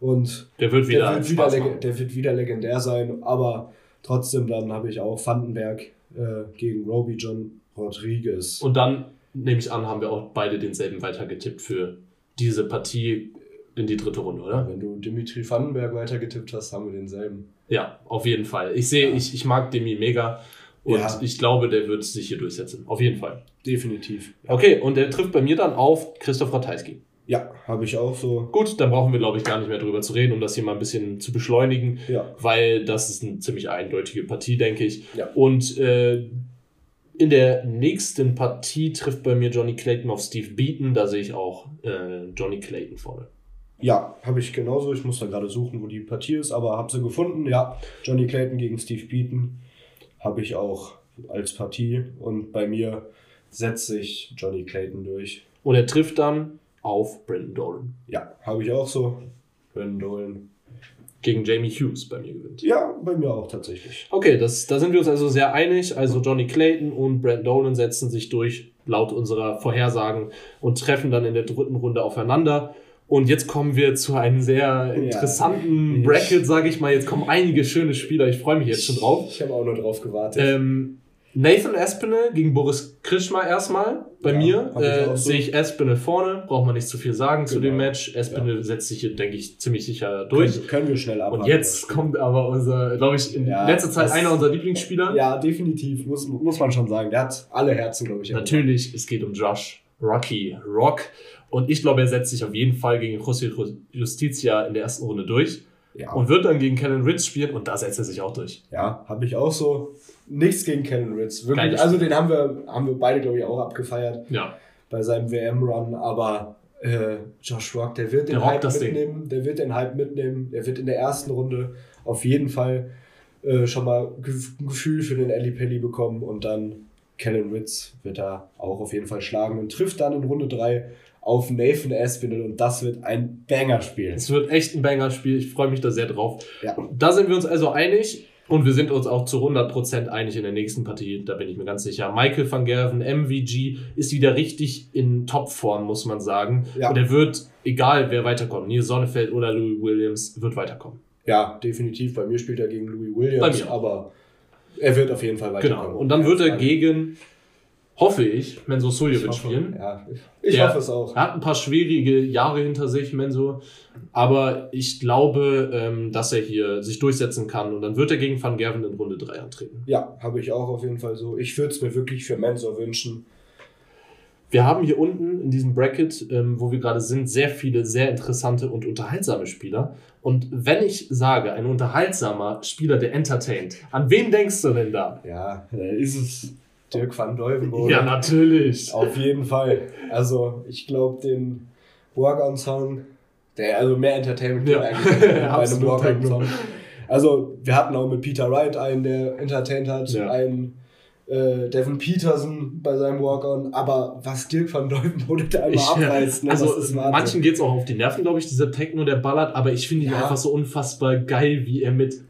Und Der wird wieder, der, wird wieder Spaß machen. der wird wieder legendär sein. Aber trotzdem, dann habe ich auch Vandenberg äh, gegen Roby John Rodriguez. Und dann, nehme ich an, haben wir auch beide denselben weitergetippt für diese Partie in die dritte Runde, oder? Wenn du Dimitri Vandenberg weitergetippt hast, haben wir denselben. Ja, auf jeden Fall. Ich sehe, Ja. ich, ich mag Demi mega und Ja. ich glaube, der wird sich hier durchsetzen. Auf jeden Fall. Definitiv. Okay, und der trifft bei mir dann auf Christoph Ratajski. Ja, habe ich auch so. Gut, dann brauchen wir, glaube ich, gar nicht mehr drüber zu reden, um das hier mal ein bisschen zu beschleunigen, Ja. weil das ist eine ziemlich eindeutige Partie, denke ich. Ja. Und äh, in der nächsten Partie trifft bei mir Johnny Clayton auf Steve Beaton. Da sehe ich auch äh, Johnny Clayton vorne. Ja, habe ich genauso. Ich muss da gerade suchen, wo die Partie ist, aber habe sie gefunden. Ja, Johnny Clayton gegen Steve Beaton habe ich auch als Partie. Und bei mir setze ich Johnny Clayton durch. Und er trifft dann auf Brandon Dolan. Ja, habe ich auch so. Brandon Dolan. Gegen Jamie Hughes bei mir gewinnt. Ja, bei mir auch tatsächlich. Okay, das, da sind wir uns also sehr einig. Also Johnny Clayton und Brent Dolan setzen sich durch, laut unserer Vorhersagen, und treffen dann in der dritten Runde aufeinander. Und jetzt kommen wir zu einem sehr interessanten Ich- Bracket, sage ich mal. Jetzt kommen einige schöne Spieler. Ich freue mich jetzt schon drauf. Ich habe auch nur drauf gewartet. Ähm, Nathan Espinel gegen Boris Krischma erstmal. Bei Ja, mir äh, so. sehe ich Espinel vorne. Braucht man nicht zu viel sagen zu Genau. dem Match. Espinel setzt sich hier, denke ich, ziemlich sicher durch. Können, können wir schnell ab. Und jetzt kommt aber unser, glaube ich, in Ja, letzter Zeit einer unserer Lieblingsspieler. Ja, definitiv. Muss, muss man schon sagen. Der hat alle Herzen, glaube ich. Natürlich, es geht um Josh Rocky Rock. Und ich glaube, er setzt sich auf jeden Fall gegen José Justicia in der ersten Runde durch. Ja, Und wird dann gegen Kellen Ritz spielen und da setzt er sich auch durch. ja habe ich auch so. Nichts gegen Kellen Ritz. Wirklich. Geiles Also den haben wir, haben wir beide, glaube ich, auch abgefeiert. Ja. bei seinem WM-Run, aber äh, Josh Rock, der wird den Der Hype das Ding. mitnehmen, der wird den Hype mitnehmen, der wird in der ersten Runde auf jeden Fall äh, schon mal ein Gefühl für den Ali Pelli bekommen und dann Kellen Ritz wird er auch auf jeden Fall schlagen und trifft dann in Runde 3 auf Nathan Aspinall und das wird ein Banger-Spiel. Es wird echt ein Banger-Spiel. Ich freue mich da sehr drauf. Ja. Da sind wir uns also einig. Und wir sind uns auch zu 100% einig in der nächsten Partie, da bin ich mir ganz sicher. Michael van Gerven, MVG, ist wieder richtig in Topform, muss man sagen. Ja. Und er wird, egal wer weiterkommt, Nils Sonnefeld oder Louis Williams, wird weiterkommen. Ja, definitiv. Bei mir spielt er gegen Louis Williams, aber er wird auf jeden Fall weiterkommen. Genau. Und dann wird er Ja, gegen, hoffe ich, Menzo ich Suljovic hoffe, spielen. Ja, ich Der- hoffe es auch. Er hat ein paar schwierige Jahre hinter sich, Menzo. Aber ich glaube, ähm, dass er hier sich durchsetzen kann. Und dann wird er gegen Van Gerven in Runde 3 antreten. Ja, habe ich auch auf jeden Fall so. Ich würde es mir wirklich für Mensor wünschen. Wir haben hier unten in diesem Bracket, ähm, wo wir gerade sind, sehr viele sehr interessante und unterhaltsame Spieler. Und wenn ich sage, ein unterhaltsamer Spieler, der entertaint, an wen denkst du denn da? Ja, da ist es Dirk van Dolvenbode. Ja, natürlich. Auf jeden Fall. Also, ich glaube, den Walk-on-Song, der also mehr Entertainment Ja. eigentlich bei einem Walk-on-Song. Also, wir hatten auch mit Peter Wright einen, der entertained hat, Ja. einen äh, Devin Peterson bei seinem Walk-on, aber was Dirk van Dolvenbode da immer Ich, abreißt, ne, also das ist Wahnsinn. manchen geht es auch auf die Nerven, glaube ich, dieser Techno, der ballert, aber ich finde ihn Ja. einfach so unfassbar geil, wie er mit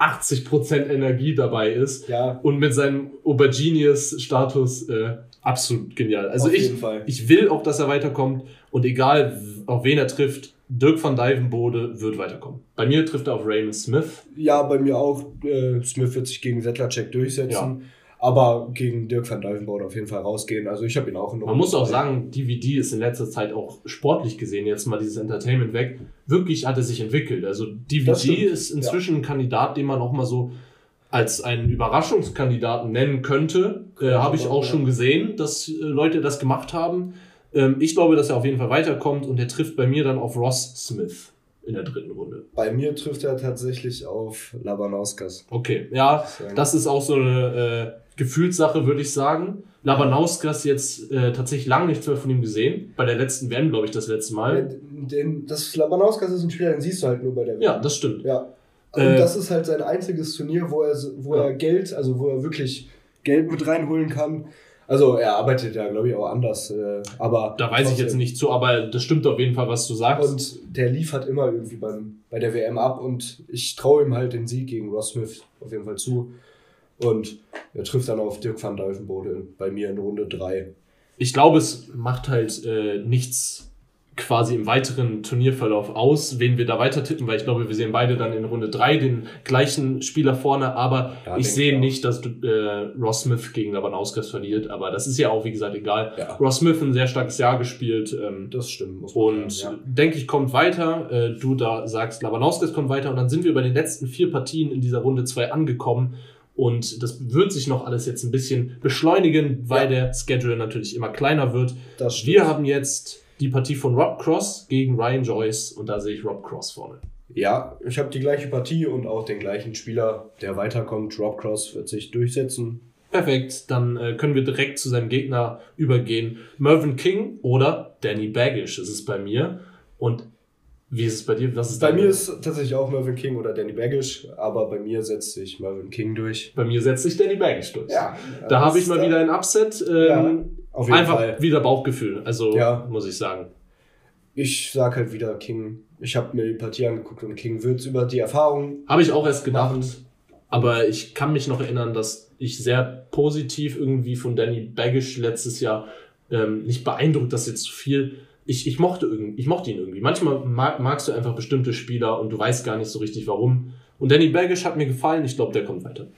180% Energie dabei ist Ja, und mit seinem Aubergenius-Status äh, absolut genial. Also auf ich, ich will auch, dass er weiterkommt und egal auf wen er trifft, Dirk van Dijvenbode wird weiterkommen. Bei mir trifft er auf Raymond Smith. Ja, bei mir auch. Äh, Smith wird sich gegen Settlercheck durchsetzen. Ja. Aber gegen Dirk van Dijvenbode auf jeden Fall rausgehen. Also ich habe ihn auch in Man muss auch sagen, DVD ist in letzter Zeit auch sportlich gesehen, jetzt mal dieses Entertainment weg, wirklich hat er sich entwickelt. Also DVD ist inzwischen ein Kandidat, den man auch mal so als einen Überraschungskandidaten nennen könnte. Äh, Habe ich auch Ja. schon gesehen, dass äh, Leute das gemacht haben. Ähm, ich glaube, dass er auf jeden Fall weiterkommt und er trifft bei mir dann auf Ross Smith. in der dritten Runde. Bei mir trifft er tatsächlich auf Labanauskas. Okay, ja, das ist auch so eine äh, Gefühlssache, würde ich sagen. Labanauskas jetzt äh, tatsächlich lange nichts mehr von ihm gesehen. Bei der letzten WM, glaube ich, das letzte Mal. Den, das Labanauskas ist ein Spieler, den siehst du halt nur bei der WM. Ja, das stimmt. Ja. Und Äh, das ist halt sein einziges Turnier, wo er, wo Ja. er Geld, also wo er wirklich Geld mit reinholen kann. Also er arbeitet ja, glaube ich, auch anders. Äh, aber Da weiß ich jetzt nicht zu, aber das stimmt auf jeden Fall, was du sagst. Und der liefert immer irgendwie beim, bei der WM ab und ich traue ihm halt den Sieg gegen Ross Smith auf jeden Fall zu. Und er trifft dann auf Dirk van Dijvenbode bei mir in Runde 3. ich glaube, es macht halt äh, nichts quasi im weiteren Turnierverlauf aus, wen wir da weiter tippen, weil ich glaube, wir sehen beide dann in Runde 3 den gleichen Spieler vorne, aber Ja, ich sehe ich nicht, dass äh, Ross Smith gegen Labanauskas verliert, aber das ist ja auch, wie gesagt, egal. Ja. Ross Smith ein sehr starkes Jahr gespielt ähm, Das stimmt, muss und sagen. denke ich, kommt weiter. Äh, du da sagst, Labanauskas kommt weiter und dann sind wir bei den letzten vier Partien in dieser Runde 2 angekommen. Und das wird sich noch alles jetzt ein bisschen beschleunigen, weil Ja. der Schedule natürlich immer kleiner wird. Wir haben jetzt die Partie von Rob Cross gegen Ryan Joyce und da sehe ich Rob Cross vorne. Ja, ich habe die gleiche Partie und auch den gleichen Spieler, der weiterkommt. Rob Cross wird sich durchsetzen. Perfekt, dann äh, können wir direkt zu seinem Gegner übergehen. Mervyn King oder Danny Baggish ist es bei mir. Und wie ist es bei dir? Was ist Bei mir ist tatsächlich auch Mervyn King oder Danny Baggish, aber bei mir setzt sich Mervyn King durch. bei mir setzt sich Danny Baggish durch. Ja, Da habe ich mal wieder ein Upset. Ähm, Ja, auf jeden einfach Fall. wieder Bauchgefühl. Also Ja. muss ich sagen. Ich sag halt wieder King. Ich habe mir die Partie angeguckt und King wird über die Erfahrung. Habe ich auch erst gedacht. Aber ich kann mich noch erinnern, dass ich sehr positiv irgendwie von Danny Baggish letztes Jahr ähm, nicht beeindruckt, dass jetzt zu viel. Ich, ich, mochte ich mochte ihn irgendwie. Manchmal mag, magst du einfach bestimmte Spieler und du weißt gar nicht so richtig warum. Und Danny Baggish hat mir gefallen. Ich glaube, der kommt weiter.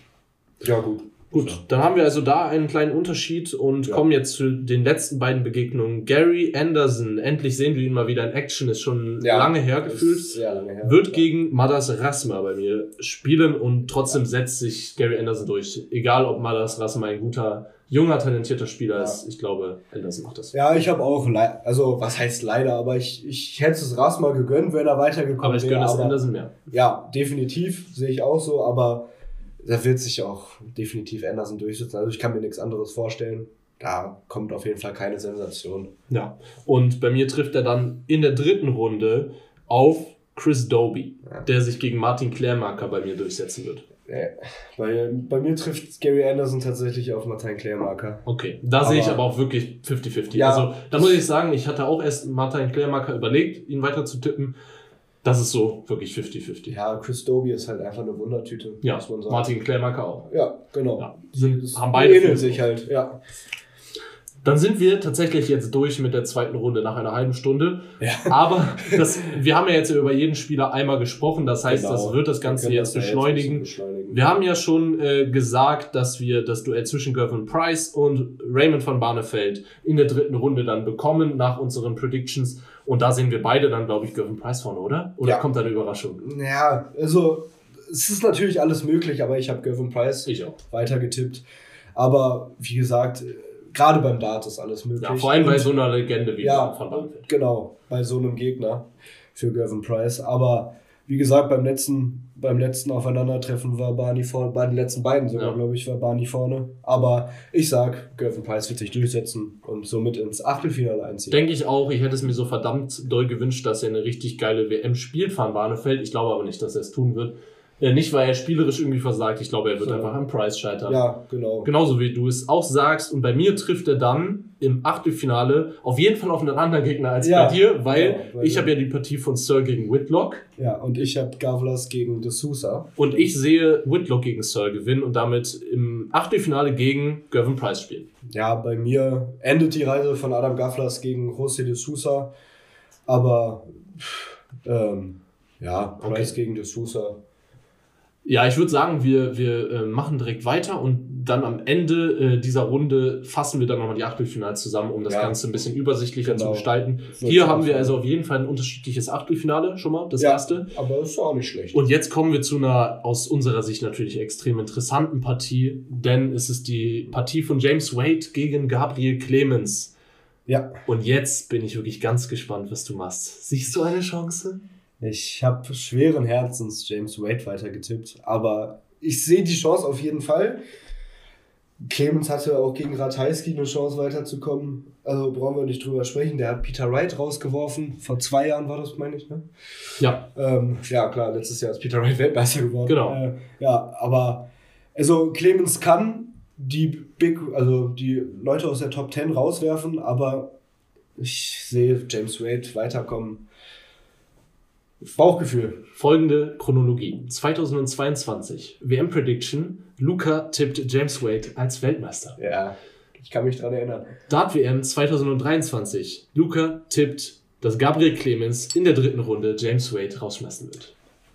Ja, gut. Gut, dann haben wir also da einen kleinen Unterschied und Ja. kommen jetzt zu den letzten beiden Begegnungen. Gary Anderson, endlich sehen wir ihn mal wieder in Action, ist schon Ja, lange her gefühlt. Sehr lange her. Wird gegen Madas Rasma bei mir spielen und trotzdem setzt sich Gary Anderson durch. Egal, ob Madas Rasma ein guter, junger, talentierter Spieler Ja. ist. Ich glaube, Anderson macht das. Ja, ich habe auch, also was heißt leider, aber ich, ich hätte es Ras mal gegönnt, wenn er weitergekommen Aber ich wäre. gönne es aber- Anderson mehr. Ja, definitiv, sehe ich auch so, aber da wird sich auch definitiv Anderson durchsetzen. Also ich kann mir nichts anderes vorstellen. Da kommt auf jeden Fall keine Sensation. Ja. Und bei mir trifft er dann in der dritten Runde auf Chris Doby, Ja. der sich gegen Martin Klärmarker bei mir durchsetzen wird. Äh, Bei, bei mir trifft Gary Anderson tatsächlich auf Martin Klärmarker. Okay, da sehe ich Aber- auch wirklich 50-50. Ja. also da muss ich sagen, ich hatte auch erst Martin Klärmarker überlegt, ihn weiter zu tippen. Das ist so wirklich 50-50. Ja, Chris Doby ist halt einfach eine Wundertüte, Ja, muss man sagen. Martin Klärmarker auch. Ja, genau. Ja, Das haben beide ähneln sich halt, ja. Dann sind wir tatsächlich jetzt durch mit der zweiten Runde nach einer halben Stunde. Ja. Aber das, wir haben ja jetzt über jeden Spieler einmal gesprochen. Das heißt, Genau. das wird das Ganze jetzt das beschleunigen. bisschen beschleunigen. Wir haben ja schon äh, gesagt, dass wir das Duell zwischen Gervin Price und Raymond van Barneveld in der dritten Runde dann bekommen nach unseren Predictions. Und da sehen wir beide dann, glaube ich, Gervin Price vorne, oder? Oder Ja. kommt da eine Überraschung? Ja, also es ist natürlich alles möglich, aber ich habe Gervin Price Ich auch. weitergetippt. Aber wie gesagt, gerade beim Dart ist alles möglich. Ja, vor allem bei so einer Legende wie ja, van Barneveld. genau, bei so einem Gegner für Gervin Price. Aber wie gesagt, beim letzten, beim letzten Aufeinandertreffen war Barney vorne, bei den letzten beiden sogar, Ja. glaube ich, war Barney vorne. Aber ich sag, Gervin Price wird sich durchsetzen und somit ins Achtelfinale einziehen. Denke ich auch. Ich hätte es mir so verdammt doll gewünscht, dass er eine richtig geile WM spielt, Van Barneveld. Ich glaube aber nicht, dass er es tun wird. Äh, nicht, weil er spielerisch irgendwie versagt. Ich glaube, er wird So. einfach am Price scheitern. ja, genau. Genauso wie du es auch sagst. Und bei mir trifft er dann im Achtelfinale auf jeden Fall auf einen anderen Gegner als Ja, bei dir, weil genau, ich habe ja die Partie von Sir gegen Whitlock Ja, und ich habe Gavlas gegen De Sousa. und ich sehe Whitlock gegen Sir gewinnen und damit im Achtelfinale gegen Gervin Price spielen. Ja, bei mir endet die Reise von Adam Gavlas gegen José de Sousa. Aber ähm, ja, Price Okay. gegen de Sousa. Ja, ich würde sagen, wir, wir äh, machen direkt weiter und dann am Ende äh, dieser Runde fassen wir dann nochmal die Achtelfinals zusammen, um das Ja. Ganze ein bisschen übersichtlicher Genau. zu gestalten. Hier haben wir also auf jeden Fall ein unterschiedliches Achtelfinale schon mal, das ja, erste. aber ist auch nicht schlecht. Und jetzt kommen wir zu einer aus unserer Sicht natürlich extrem interessanten Partie, denn es ist die Partie von James Wade gegen Gabriel Clemens. ja, Und jetzt bin ich wirklich ganz gespannt, was du machst. Siehst du eine Chance? Ich habe schweren Herzens James Wade weitergetippt, aber ich sehe die Chance auf jeden Fall. Clemens hatte auch gegen Ratajski eine Chance weiterzukommen. Also brauchen wir nicht drüber sprechen. Der hat Peter Wright rausgeworfen. Vor zwei Jahren war das, meine ich, ne? Ja. Ähm, ja, klar, letztes Jahr ist Peter Wright Weltmeister geworden. Genau. Äh, ja, aber also Clemens kann die Big, also die Leute aus der Top 10 rauswerfen, aber ich sehe James Wade weiterkommen. Bauchgefühl. Folgende Chronologie. 2022 WM Prediction. Luca tippt James Wade als Weltmeister. Ja, ich kann mich dran erinnern. Dart WM 2023. Luca tippt, dass Gabriel Clemens in der dritten Runde James Wade rausschmeißen wird.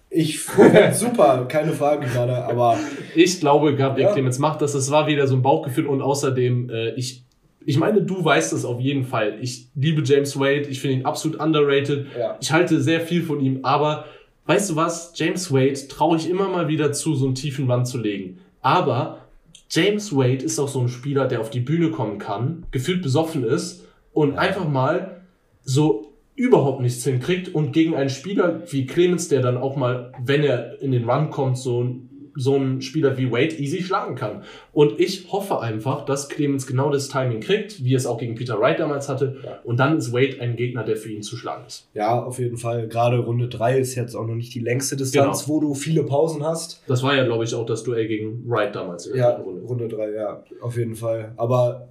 Ich [laughs] super, keine Frage gerade, aber Ich glaube, Gabriel Ja. Clemens macht das. Das war wieder so ein Bauchgefühl und außerdem, äh, ich, ich meine, du weißt es auf jeden Fall. Ich liebe James Wade, ich finde ihn absolut underrated. Ja. Ich halte sehr viel von ihm, aber weißt du was? James Wade traue ich immer mal wieder zu, so einen tiefen Wand zu legen. Aber James Wade ist auch so ein Spieler, der auf die Bühne kommen kann, gefühlt besoffen ist und einfach mal so überhaupt nichts hinkriegt und gegen einen Spieler wie Clemens, der dann auch mal, wenn er in den Run kommt, so, ein- so einen Spieler wie Wade easy schlagen kann. Und ich hoffe einfach, dass Clemens genau das Timing kriegt, wie es auch gegen Peter Wright damals hatte. Ja. Und dann ist Wade ein Gegner, der für ihn zu schlagen ist. ja, auf jeden Fall. Gerade Runde 3 ist jetzt auch noch nicht die längste Distanz, Genau. wo du viele Pausen hast. Das war ja, glaube ich, auch das Duell gegen Wright damals Ja. Runde 3, ja, auf jeden Fall. Aber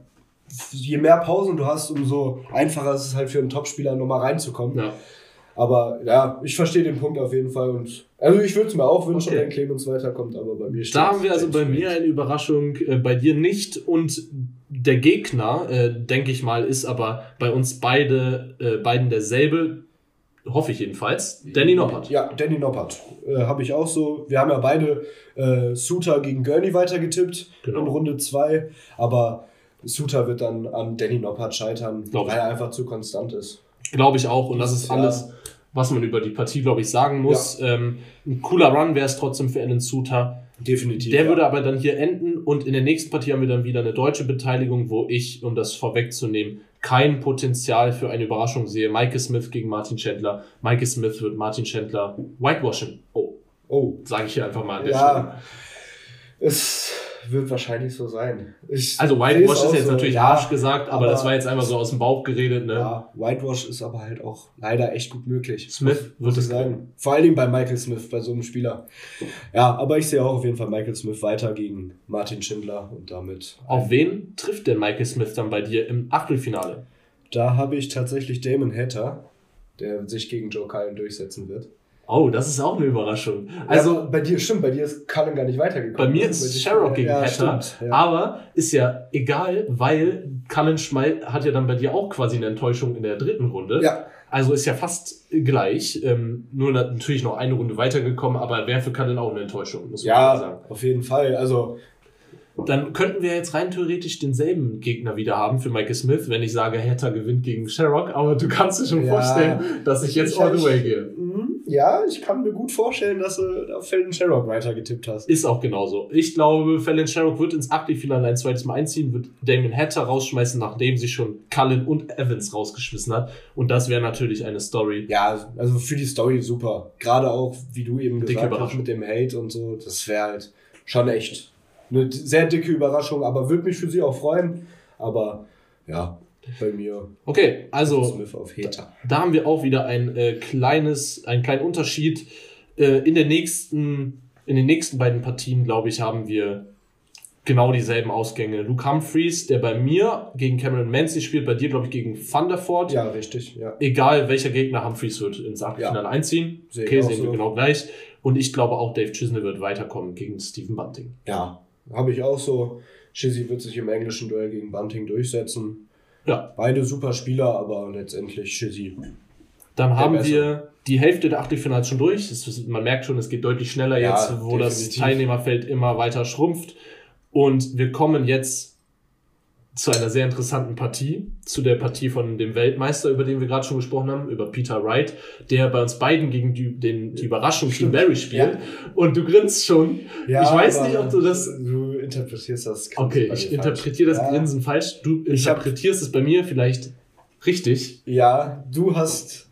je mehr Pausen du hast, umso einfacher ist es halt für einen Topspieler nochmal reinzukommen. Ja. Aber ja, ich verstehe den Punkt auf jeden Fall. Und also ich würde es mir auch wünschen, Okay. wenn Clemens weiterkommt, aber bei mir steht Da haben wir also bei mir eine Überraschung, äh, bei dir nicht. Und der Gegner, äh, denke ich mal, ist aber bei uns beide, äh, beiden derselbe, hoffe ich jedenfalls, Danny Noppert. Ja, Danny Noppert. Äh, Habe ich auch so. Wir haben ja beide äh, Suter gegen Gurney weitergetippt Genau. in Runde 2. Aber Suter wird dann an Danny Noppert scheitern, Glaub ich. weil er einfach zu konstant ist. Glaube ich auch. Und das ist alles, was man über die Partie, glaube ich, sagen muss. Ähm, ein cooler Run wäre es trotzdem für Alan Suter. Definitiv. Der ja. würde aber dann hier enden und in der nächsten Partie haben wir dann wieder eine deutsche Beteiligung, wo ich, um das vorwegzunehmen, kein Potenzial für eine Überraschung sehe. Michael Smith gegen Martin Chandler. Michael Smith wird Martin Chandler whitewashen. Oh, Oh, sage ich hier einfach mal an der ja. Es wird wahrscheinlich so sein. Ich. Also whitewash ist jetzt so, natürlich ja, harsch gesagt, aber, aber- das war jetzt einfach so aus dem Bauch geredet. Ne? Ja, Whitewash ist aber halt auch leider echt gut möglich. Smith wird ich es sagen. Vor allen Dingen bei Michael Smith, bei so einem Spieler. Ja, aber ich sehe auch auf jeden Fall Michael Smith weiter gegen Martin Schindler und damit. Auf wen trifft denn Michael Smith dann bei dir im Achtelfinale? Da habe ich tatsächlich Damon Hatter, der sich gegen Joe Cullen durchsetzen wird. Oh, das ist auch eine Überraschung. Also ja, bei dir, stimmt, bei dir ist Cullen gar nicht weitergekommen. Bei mir ist Sherrock gegen ja, Hatter, ja. aber ist ja egal, weil Cullen Schmeiß hat ja dann bei dir auch quasi eine Enttäuschung in der dritten Runde. ja, Also ist ja fast gleich. Ähm, nur natürlich noch eine Runde weitergekommen, aber wäre für Cullen auch eine Enttäuschung, muss man ja, sagen. auf jeden Fall. Also, Dann könnten wir jetzt rein theoretisch denselben Gegner wieder haben für Michael Smith, wenn ich sage, Hatter gewinnt gegen Sherrock, aber du kannst dir schon Ja. vorstellen, dass ich jetzt Ich- all the way gehe. Ja, ich kann mir gut vorstellen, dass du auf Felden Sherrock weitergetippt hast. Ist auch genauso. Ich glaube, Fallon Sherrock wird ins Achtelfinale ein zweites Mal einziehen, wird Damon Hatter rausschmeißen, nachdem sie schon Cullen und Evans rausgeschmissen hat. Und das wäre natürlich eine Story. Ja, also für die Story super. Gerade auch, wie du eben gesagt hast, mit dem Hate und so. Das wäre halt schon echt eine sehr dicke Überraschung, aber würde mich für sie auch freuen. Aber ja, bei mir Okay, also Smith auf Hater. da haben wir auch wieder ein äh, kleines, einen kleinen Unterschied. Äh, in der nächsten, in den nächsten beiden Partien, glaube ich, haben wir genau dieselben Ausgänge. Luke Humphreys, der bei mir gegen Cameron Mancy spielt, bei dir, glaube ich, gegen Thunderford. Ja, richtig, ja. Egal welcher Gegner Humphreys wird ins Achtelfinale einziehen. Sehe ich okay, sehen wir so. genau gleich. Und ich glaube auch, Dave Chisney wird weiterkommen gegen Stephen Bunting. Ja, habe ich auch so. Shizzy wird sich im englischen Duell gegen Bunting durchsetzen. Ja. Beide super Spieler, aber letztendlich Shizzy. Dann haben wir die Hälfte der Achtelfinals schon durch. Ist, man merkt schon, es geht deutlich schneller Ja, jetzt, wo das definitiv. Teilnehmerfeld immer weiter schrumpft. Und wir kommen jetzt zu einer sehr interessanten Partie, zu der Partie von dem Weltmeister, über den wir gerade schon gesprochen haben, über Peter Wright, der bei uns beiden gegen die, den, die Überraschung Team Stimmt. Barry spielt. Und du grinst schon. ich weiß nicht, ob du das. Du interpretierst das. Okay, bei ich interpretiere das Ja. Grinsen falsch. Du Ich hab- interpretierst es bei mir vielleicht richtig. Ja, du hast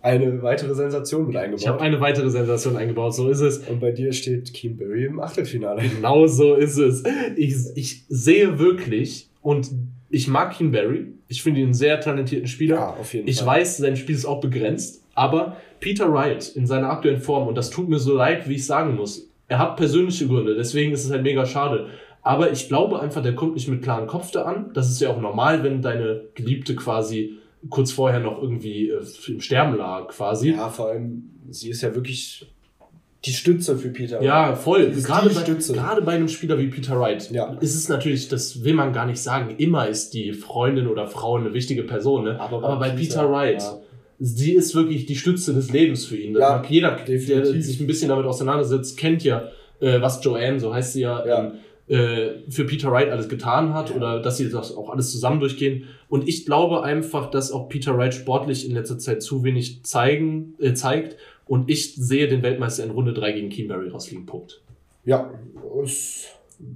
eine weitere Sensation mit eingebaut. Ich habe eine weitere Sensation eingebaut, so ist es. Und bei dir steht Keem Berry im Achtelfinale. Genau so ist es. Ich, ich sehe wirklich und ich mag Keem Berry. Ich finde ihn einen sehr talentierten Spieler. Ja, auf jeden ich Fall. weiß, sein Spiel ist auch begrenzt, aber Peter Wright in seiner aktuellen Form, und das tut mir so leid, wie ich sagen muss, er hat persönliche Gründe, deswegen ist es halt mega schade. Aber ich glaube einfach, der kommt nicht mit klarem Kopf da an. Das ist ja auch normal, wenn deine Geliebte quasi kurz vorher noch irgendwie äh, im Sterben lag, quasi. Ja, vor allem, sie ist ja wirklich die Stütze für Peter. Ja, voll. Gerade bei, gerade bei einem Spieler wie Peter Wright Ja. ist es natürlich, das will man gar nicht sagen, immer ist die Freundin oder Frau eine wichtige Person. Ne? Aber Aber, bei bei Peter, Peter Wright, ja. Sie ist wirklich die Stütze des Lebens für ihn. Ja, jeder, der definitiv. sich ein bisschen damit auseinandersetzt, kennt ja, äh, was Joanne, so heißt sie ja, Ja. ähm, äh, für Peter Wright alles getan hat Ja. oder dass sie das auch alles zusammen durchgehen. Und ich glaube einfach, dass auch Peter Wright sportlich in letzter Zeit zu wenig zeigen, äh, zeigt. Und ich sehe den Weltmeister in Runde 3 gegen Keenberry rausliegen. Punkt. Ja, ist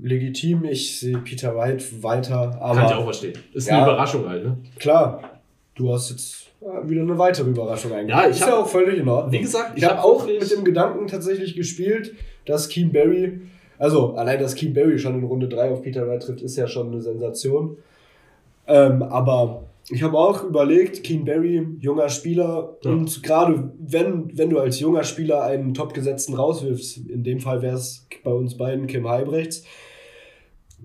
legitim. Ich sehe Peter Wright weiter, aber Kann ich auch verstehen. Ist Ja. eine Überraschung halt, ne? klar, du hast jetzt wieder eine weitere Überraschung eingebaut. Ja, ich ist hab- ja auch völlig in Ordnung. Wie gesagt, ich habe hab auch mit dem Gedanken tatsächlich gespielt, dass Keem Berry, also allein, dass Keem Berry schon in Runde 3 auf Peter Wright trifft, ist ja schon eine Sensation. Ähm, aber ich habe auch überlegt, Keen Berry, junger Spieler, Ja. und gerade wenn, wenn du als junger Spieler einen Topgesetzten rauswirfst, in dem Fall wäre es bei uns beiden Kim Heibrechts,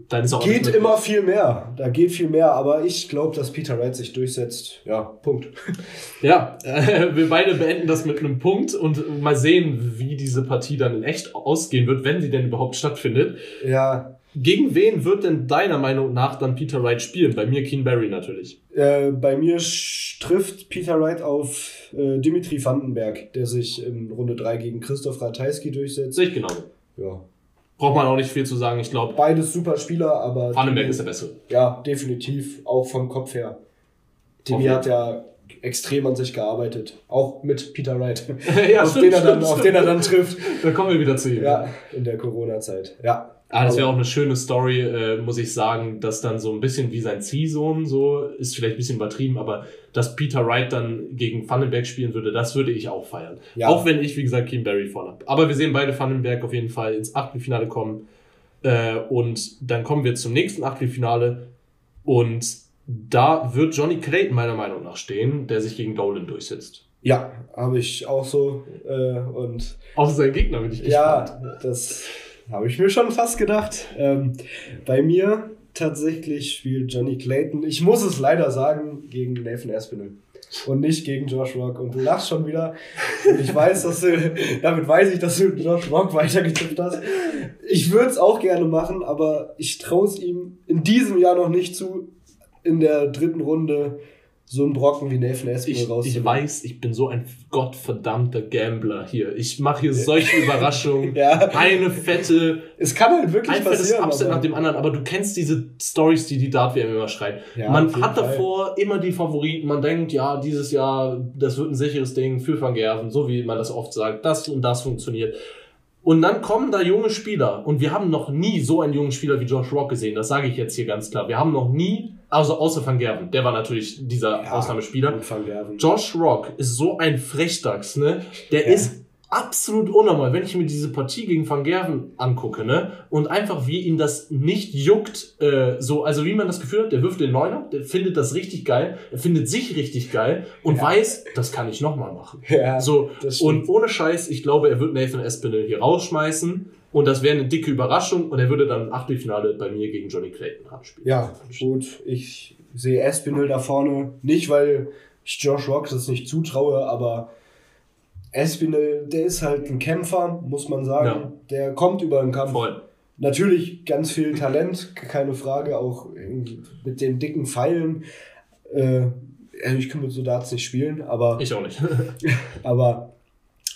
Dann ist auch geht immer viel mehr. Da geht viel mehr, aber ich glaube, dass Peter Wright sich durchsetzt. Ja, Punkt. [laughs] Ja, äh, wir beide beenden das mit einem Punkt und mal sehen, wie diese Partie dann in echt ausgehen wird, wenn sie denn überhaupt stattfindet. Ja, Gegen wen wird denn deiner Meinung nach dann Peter Wright spielen? Bei mir Keen Barry natürlich. äh, bei mir trifft Peter Wright auf äh, Dimitri Vandenberg, der sich in Runde 3 gegen Christoph Ratajski durchsetzt. Sehe ich genau. Ja. Braucht man auch nicht viel zu sagen. Ich glaube, Beides super Spieler, aber. Vandenberg ist der Bessere. Ja, definitiv. Auch vom Kopf her. Jeden hat ja extrem an sich gearbeitet. Auch mit Peter Wright. [laughs] ja, auf, den er dann, auf den er dann trifft. Da kommen wir wieder zu ihm. Ja, in der Corona-Zeit. Ja. Ah, das wäre auch eine schöne Story, äh, muss ich sagen, dass dann so ein bisschen wie sein Ziehsohn, so ist vielleicht ein bisschen übertrieben, aber dass Peter Wright dann gegen Vandenberg spielen würde, das würde ich auch feiern. Ja. Auch wenn ich, wie gesagt, Kim Barry vorne habe. Aber wir sehen beide Vandenberg auf jeden Fall ins Achtelfinale kommen. Äh, und dann kommen wir zum nächsten Achtelfinale. Und da wird Johnny Clayton meiner Meinung nach stehen, der sich gegen Dolan durchsetzt. Ja, habe ich auch so. Äh, und Auf seinen Gegner bin ich gespannt. ja, das habe ich mir schon fast gedacht. Ähm, bei mir tatsächlich spielt Johnny Clayton, ich muss es leider sagen, gegen Nathan Aspinall. Und nicht gegen Josh Rock. Und du lachst schon wieder. Und ich weiß, dass du, [laughs] damit weiß ich, dass du Josh Rock weitergetippt hast. Ich würde es auch gerne machen, aber ich traue es ihm in diesem Jahr noch nicht zu, in der dritten Runde so einen Brocken wie Nathan Aspinall Ich, ich rauszunehmen. weiß, ich bin so ein gottverdammter Gambler hier. Ich mache hier solche Überraschungen. [laughs] Ja. Eine fette, Es kann halt wirklich ein passieren. Upset aber- nach dem anderen, aber du kennst diese Stories, die die Dart-WM immer schreiben. Ja, man hat Fall. davor immer die Favoriten, man denkt, ja, dieses Jahr, das wird ein sicheres Ding für Van Gerven, so wie man das oft sagt, das und das funktioniert. Und dann kommen da junge Spieler und wir haben noch nie so einen jungen Spieler wie Josh Rock gesehen, das sage ich jetzt hier ganz klar. Wir haben noch nie, also außer Van Gerven, der war natürlich dieser Ja, Ausnahmespieler. Josh Rock ist so ein Frechdachs, ne? Der Ja. ist absolut unnormal, wenn ich mir diese Partie gegen Van Gerven angucke, ne? Und einfach wie ihn das nicht juckt, äh, so, also wie man das Gefühl hat, der wirft den Neuner, der findet das richtig geil, er findet sich richtig geil und Ja. weiß, das kann ich nochmal machen. Ja, So, und ohne Scheiß, ich glaube, er wird Nathan Espinel hier rausschmeißen und das wäre eine dicke Überraschung und er würde dann im Achtelfinale bei mir gegen Johnny Clayton ranspielen. Ja, gut. Ich sehe Espinel da vorne. Nicht, weil ich Josh Rock das nicht zutraue, aber Espinel, der ist halt ein Kämpfer, muss man sagen. Ja. Der kommt über den Kampf. Voll. Natürlich ganz viel Talent, keine Frage, auch mit den dicken Pfeilen. Äh, also ich kann mit so Darts nicht spielen, aber, Ich auch nicht. [laughs] aber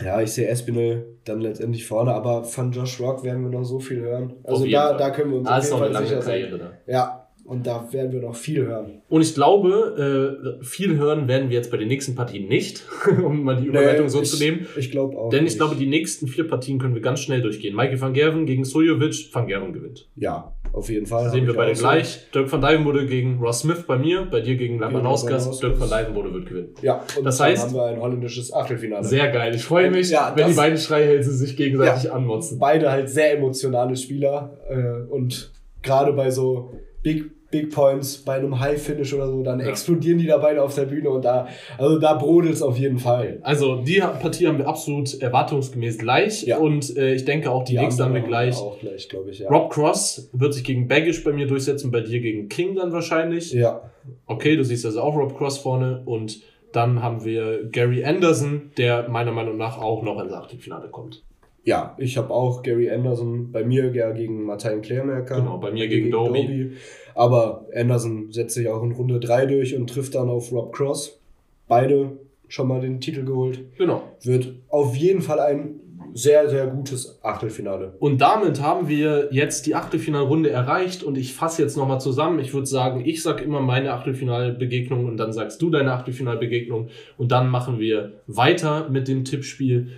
ja, ich sehe Espinel dann letztendlich vorne, aber von Josh Rock werden wir noch so viel hören. Also da, Fall. da können wir uns Ah, auf jeden Fall sicher sein. Ja, Und da werden wir noch viel hören. Und ich glaube, äh, viel hören werden wir jetzt bei den nächsten Partien nicht, [laughs] um mal die Überleitung nee, so ich, zu nehmen. Ich glaube auch. Denn ich glaube, die nächsten vier Partien können wir ganz schnell durchgehen. Michael van Gerven gegen Sojovic, van Gerven gewinnt. Ja, auf jeden Fall. Sehen wir beide gleich. Dirk van Dijvenbode gegen Ross Smith bei mir, bei dir gegen Labanauskas. Dirk van Dijvenbode wird gewinnen. Ja, und das heißt, haben wir ein holländisches Achtelfinale. Sehr geil. Ich freue mich, ja, wenn die beiden Schreihälse sich gegenseitig ja, anmotzen. Beide halt sehr emotionale Spieler äh, und gerade bei so Big Big Points bei einem High Finish oder so, dann ja. explodieren die da beide auf der Bühne und da, also da brodelt es auf jeden Fall. Also die Partie haben wir absolut erwartungsgemäß gleich ja. und äh, ich denke auch die, die nächste haben wir gleich. Auch gleich glaube ich, ja. Rob Cross wird sich gegen Baggish bei mir durchsetzen, bei dir gegen King dann wahrscheinlich. Ja. Okay, du siehst also auch Rob Cross vorne und dann haben wir Gary Anderson, der meiner Meinung nach auch noch ins Achtelfinale kommt. Ja, ich habe auch Gary Anderson bei mir ja gegen Martin Klärmerker. Genau, bei mir gegen, gegen Doby. Doby. Aber Anderson setzt sich auch in Runde 3 durch und trifft dann auf Rob Cross. Beide schon mal den Titel geholt. Genau. Wird auf jeden Fall ein sehr, sehr gutes Achtelfinale. Und damit haben wir jetzt die Achtelfinalrunde erreicht und ich fasse jetzt nochmal zusammen. Ich würde sagen, ich sage immer meine Achtelfinalbegegnung und dann sagst du deine Achtelfinalbegegnung und dann machen wir weiter mit dem Tippspiel.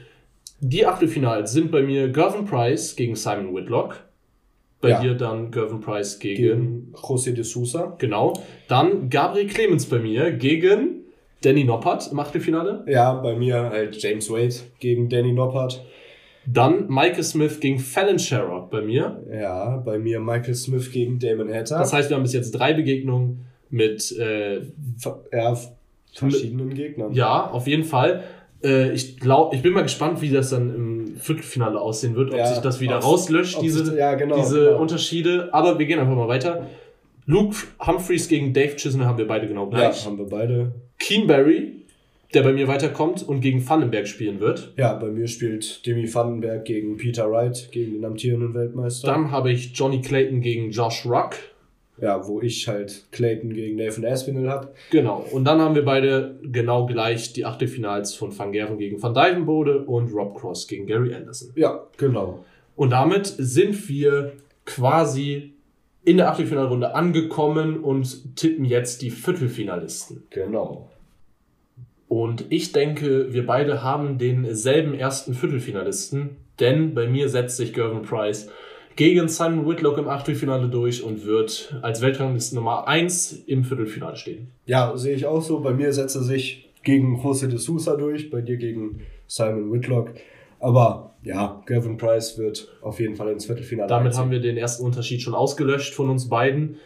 Die Achtelfinals sind bei mir Gervin Price gegen Simon Whitlock. Bei ja. dir dann Gervin Price gegen, gegen José de Sousa. Genau. Dann Gabriel Clemens bei mir gegen Danny Noppert im Achtelfinale. Ja, bei mir halt James Wade gegen Danny Noppert. Dann Michael Smith gegen Fallon Sherrock bei mir. Ja, bei mir Michael Smith gegen Damon Hatter. Das heißt, wir haben bis jetzt drei Begegnungen mit äh, ja, verschiedenen Gegnern. Ja, auf jeden Fall. Äh, ich glaube, ich bin mal gespannt, wie das dann im Viertelfinale aussehen wird, ob ja, sich das wieder aus, rauslöscht, diese, sich, ja, genau, diese genau. Unterschiede. Aber wir gehen einfach mal weiter. Luke Humphreys gegen Dave Chisholm haben wir beide genau gleich. Ja, haben wir beide. Keenberry, der bei mir weiterkommt und gegen Vandenberg spielen wird. Ja, bei mir spielt Demi Vandenberg gegen Peter Wright, gegen den amtierenden Weltmeister. Dann habe ich Johnny Clayton gegen Josh Ruck ja, wo ich halt Clayton gegen Nathan Aspinall habe. Genau. Und dann haben wir beide genau gleich die Achtelfinals von Van Gerven gegen Van Dijvenbode und Rob Cross gegen Gary Anderson. Ja, genau. Und damit sind wir quasi in der Achtelfinalrunde angekommen und tippen jetzt die Viertelfinalisten. Genau. Und ich denke, wir beide haben denselben ersten Viertelfinalisten, denn bei mir setzt sich Gervin Price gegen Simon Whitlock im Achtelfinale durch und wird als Weltrangliste Nummer 1 im Viertelfinale stehen. Ja, sehe ich auch so. Bei mir setzt er sich gegen José de Sousa durch, bei dir gegen Simon Whitlock. Aber ja, Gavin Price wird auf jeden Fall ins Viertelfinale. Damit einziehen. haben wir den ersten Unterschied schon ausgelöscht von uns beiden.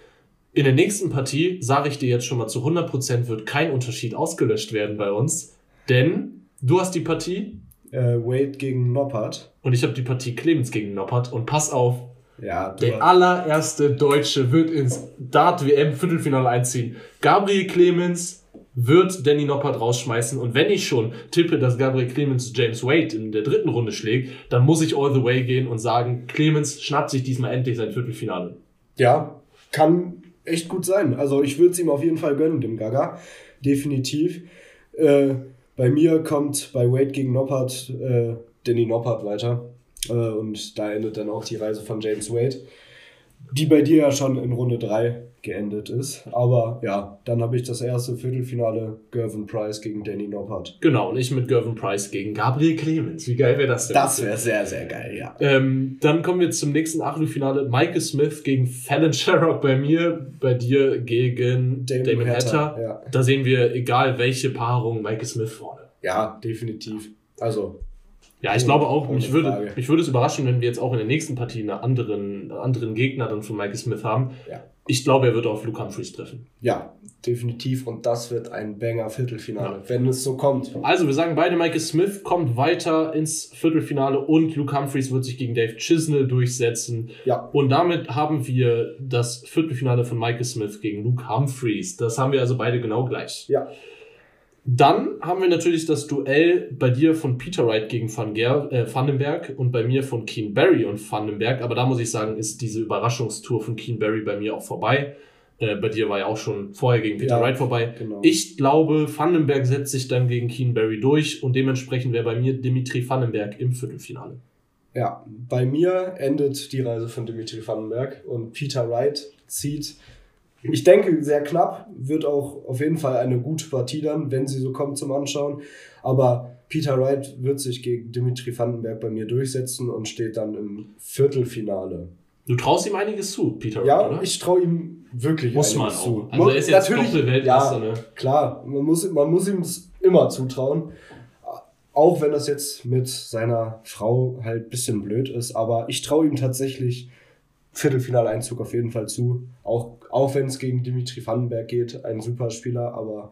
In der nächsten Partie, sage ich dir jetzt schon mal zu 100%, wird kein Unterschied ausgelöscht werden bei uns. Denn du hast die Partie äh, Wade gegen Noppert. Und ich habe die Partie Clemens gegen Noppert. Und pass auf, ja, der allererste Deutsche wird ins Dart-WM Viertelfinale einziehen. Gabriel Clemens wird Danny Noppert rausschmeißen. Und wenn ich schon tippe, dass Gabriel Clemens James Wade in der dritten Runde schlägt, dann muss ich all the way gehen und sagen, Clemens schnappt sich diesmal endlich sein Viertelfinale. Ja, kann echt gut sein. Also ich würde es ihm auf jeden Fall gönnen, dem Gaga. Definitiv. Äh, bei mir kommt bei Wade gegen Noppert äh, Danny Noppert weiter. Äh, und da endet dann auch die Reise von James Wade, die bei dir ja schon in Runde 3 geendet ist. Aber ja, dann habe ich das erste Viertelfinale Gervin Price gegen Danny Noppert. Genau, und ich mit Gervin Price gegen Gabriel Clemens. Wie geil wäre das denn? Das wäre sehr, sehr geil, ja. Ähm, dann kommen wir zum nächsten Achtelfinale. Michael Smith gegen Fallon Sherrock bei mir, bei dir gegen Damon, Damon Hatter. Hatter. Ja. Da sehen wir, egal welche Paarung, Michael Smith vorne. Ja, definitiv. Also, ja, ich glaube auch, mich würde, mich würde es überraschen, wenn wir jetzt auch in der nächsten Partie einen anderen, anderen Gegner dann von Michael Smith haben. Ja. Ich glaube, er wird auf Luke Humphreys treffen. Ja, definitiv. Und das wird ein Banger-Viertelfinale, ja. wenn es so kommt. Also, wir sagen beide, Michael Smith kommt weiter ins Viertelfinale und Luke Humphreys wird sich gegen Dave Chisnell durchsetzen. Ja. Und damit haben wir das Viertelfinale von Michael Smith gegen Luke Humphreys. Das haben wir also beide genau gleich. Ja. Dann haben wir natürlich das Duell bei dir von Peter Wright gegen Van, Ger äh, Vandenberg und bei mir von Keen Barry und Vandenberg. Aber da muss ich sagen, ist diese Überraschungstour von Keen Barry bei mir auch vorbei. Äh, bei dir war ja auch schon vorher gegen Peter ja, Wright vorbei. Genau. Ich glaube, Vandenberg setzt sich dann gegen Keen Barry durch und dementsprechend wäre bei mir Dimitri Vandenberg im Viertelfinale. Ja, bei mir endet die Reise von Dimitri Vandenberg und Peter Wright zieht ich denke, sehr knapp. Wird auch auf jeden Fall eine gute Partie dann, wenn sie so kommt zum Anschauen. Aber Peter Wright wird sich gegen Dimitri Vandenberg bei mir durchsetzen und steht dann im Viertelfinale. Du traust ihm einiges zu, Peter Ja, Wright, oder? ich traue ihm wirklich muss einiges man zu. Auch. Also er ist jetzt Natürlich, ja, ne? Klar, man muss, man muss ihm immer zutrauen. Auch wenn das jetzt mit seiner Frau halt ein bisschen blöd ist, aber ich traue ihm tatsächlich Viertelfinaleinzug auf jeden Fall zu. Auch, auch wenn es gegen Dimitri Vandenberg geht, ein super Spieler, aber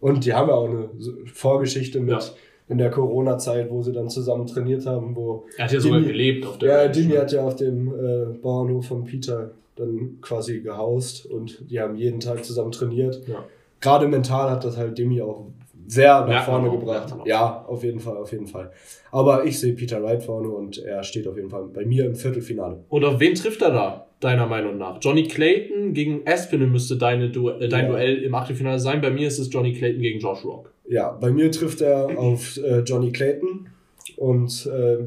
und die haben ja auch eine Vorgeschichte mit ja. in der Corona-Zeit, wo sie dann zusammen trainiert haben, wo. Er hat ja sogar gelebt auf der Ja, Dimi hat ja auf dem äh, Bauernhof von Peter dann quasi gehaust und die haben jeden Tag zusammen trainiert. Ja. Gerade mental hat das halt Demi auch sehr nach ja, vorne gebracht. Ja, auf jeden Fall, auf jeden Fall. Aber ich sehe Peter Wright vorne und er steht auf jeden Fall bei mir im Viertelfinale. Und auf wen trifft er da, deiner Meinung nach? Johnny Clayton gegen Aspinall müsste deine du äh, dein ja. Duell im Achtelfinale sein. Bei mir ist es Johnny Clayton gegen Josh Rock. Ja, bei mir trifft er auf äh, Johnny Clayton und äh,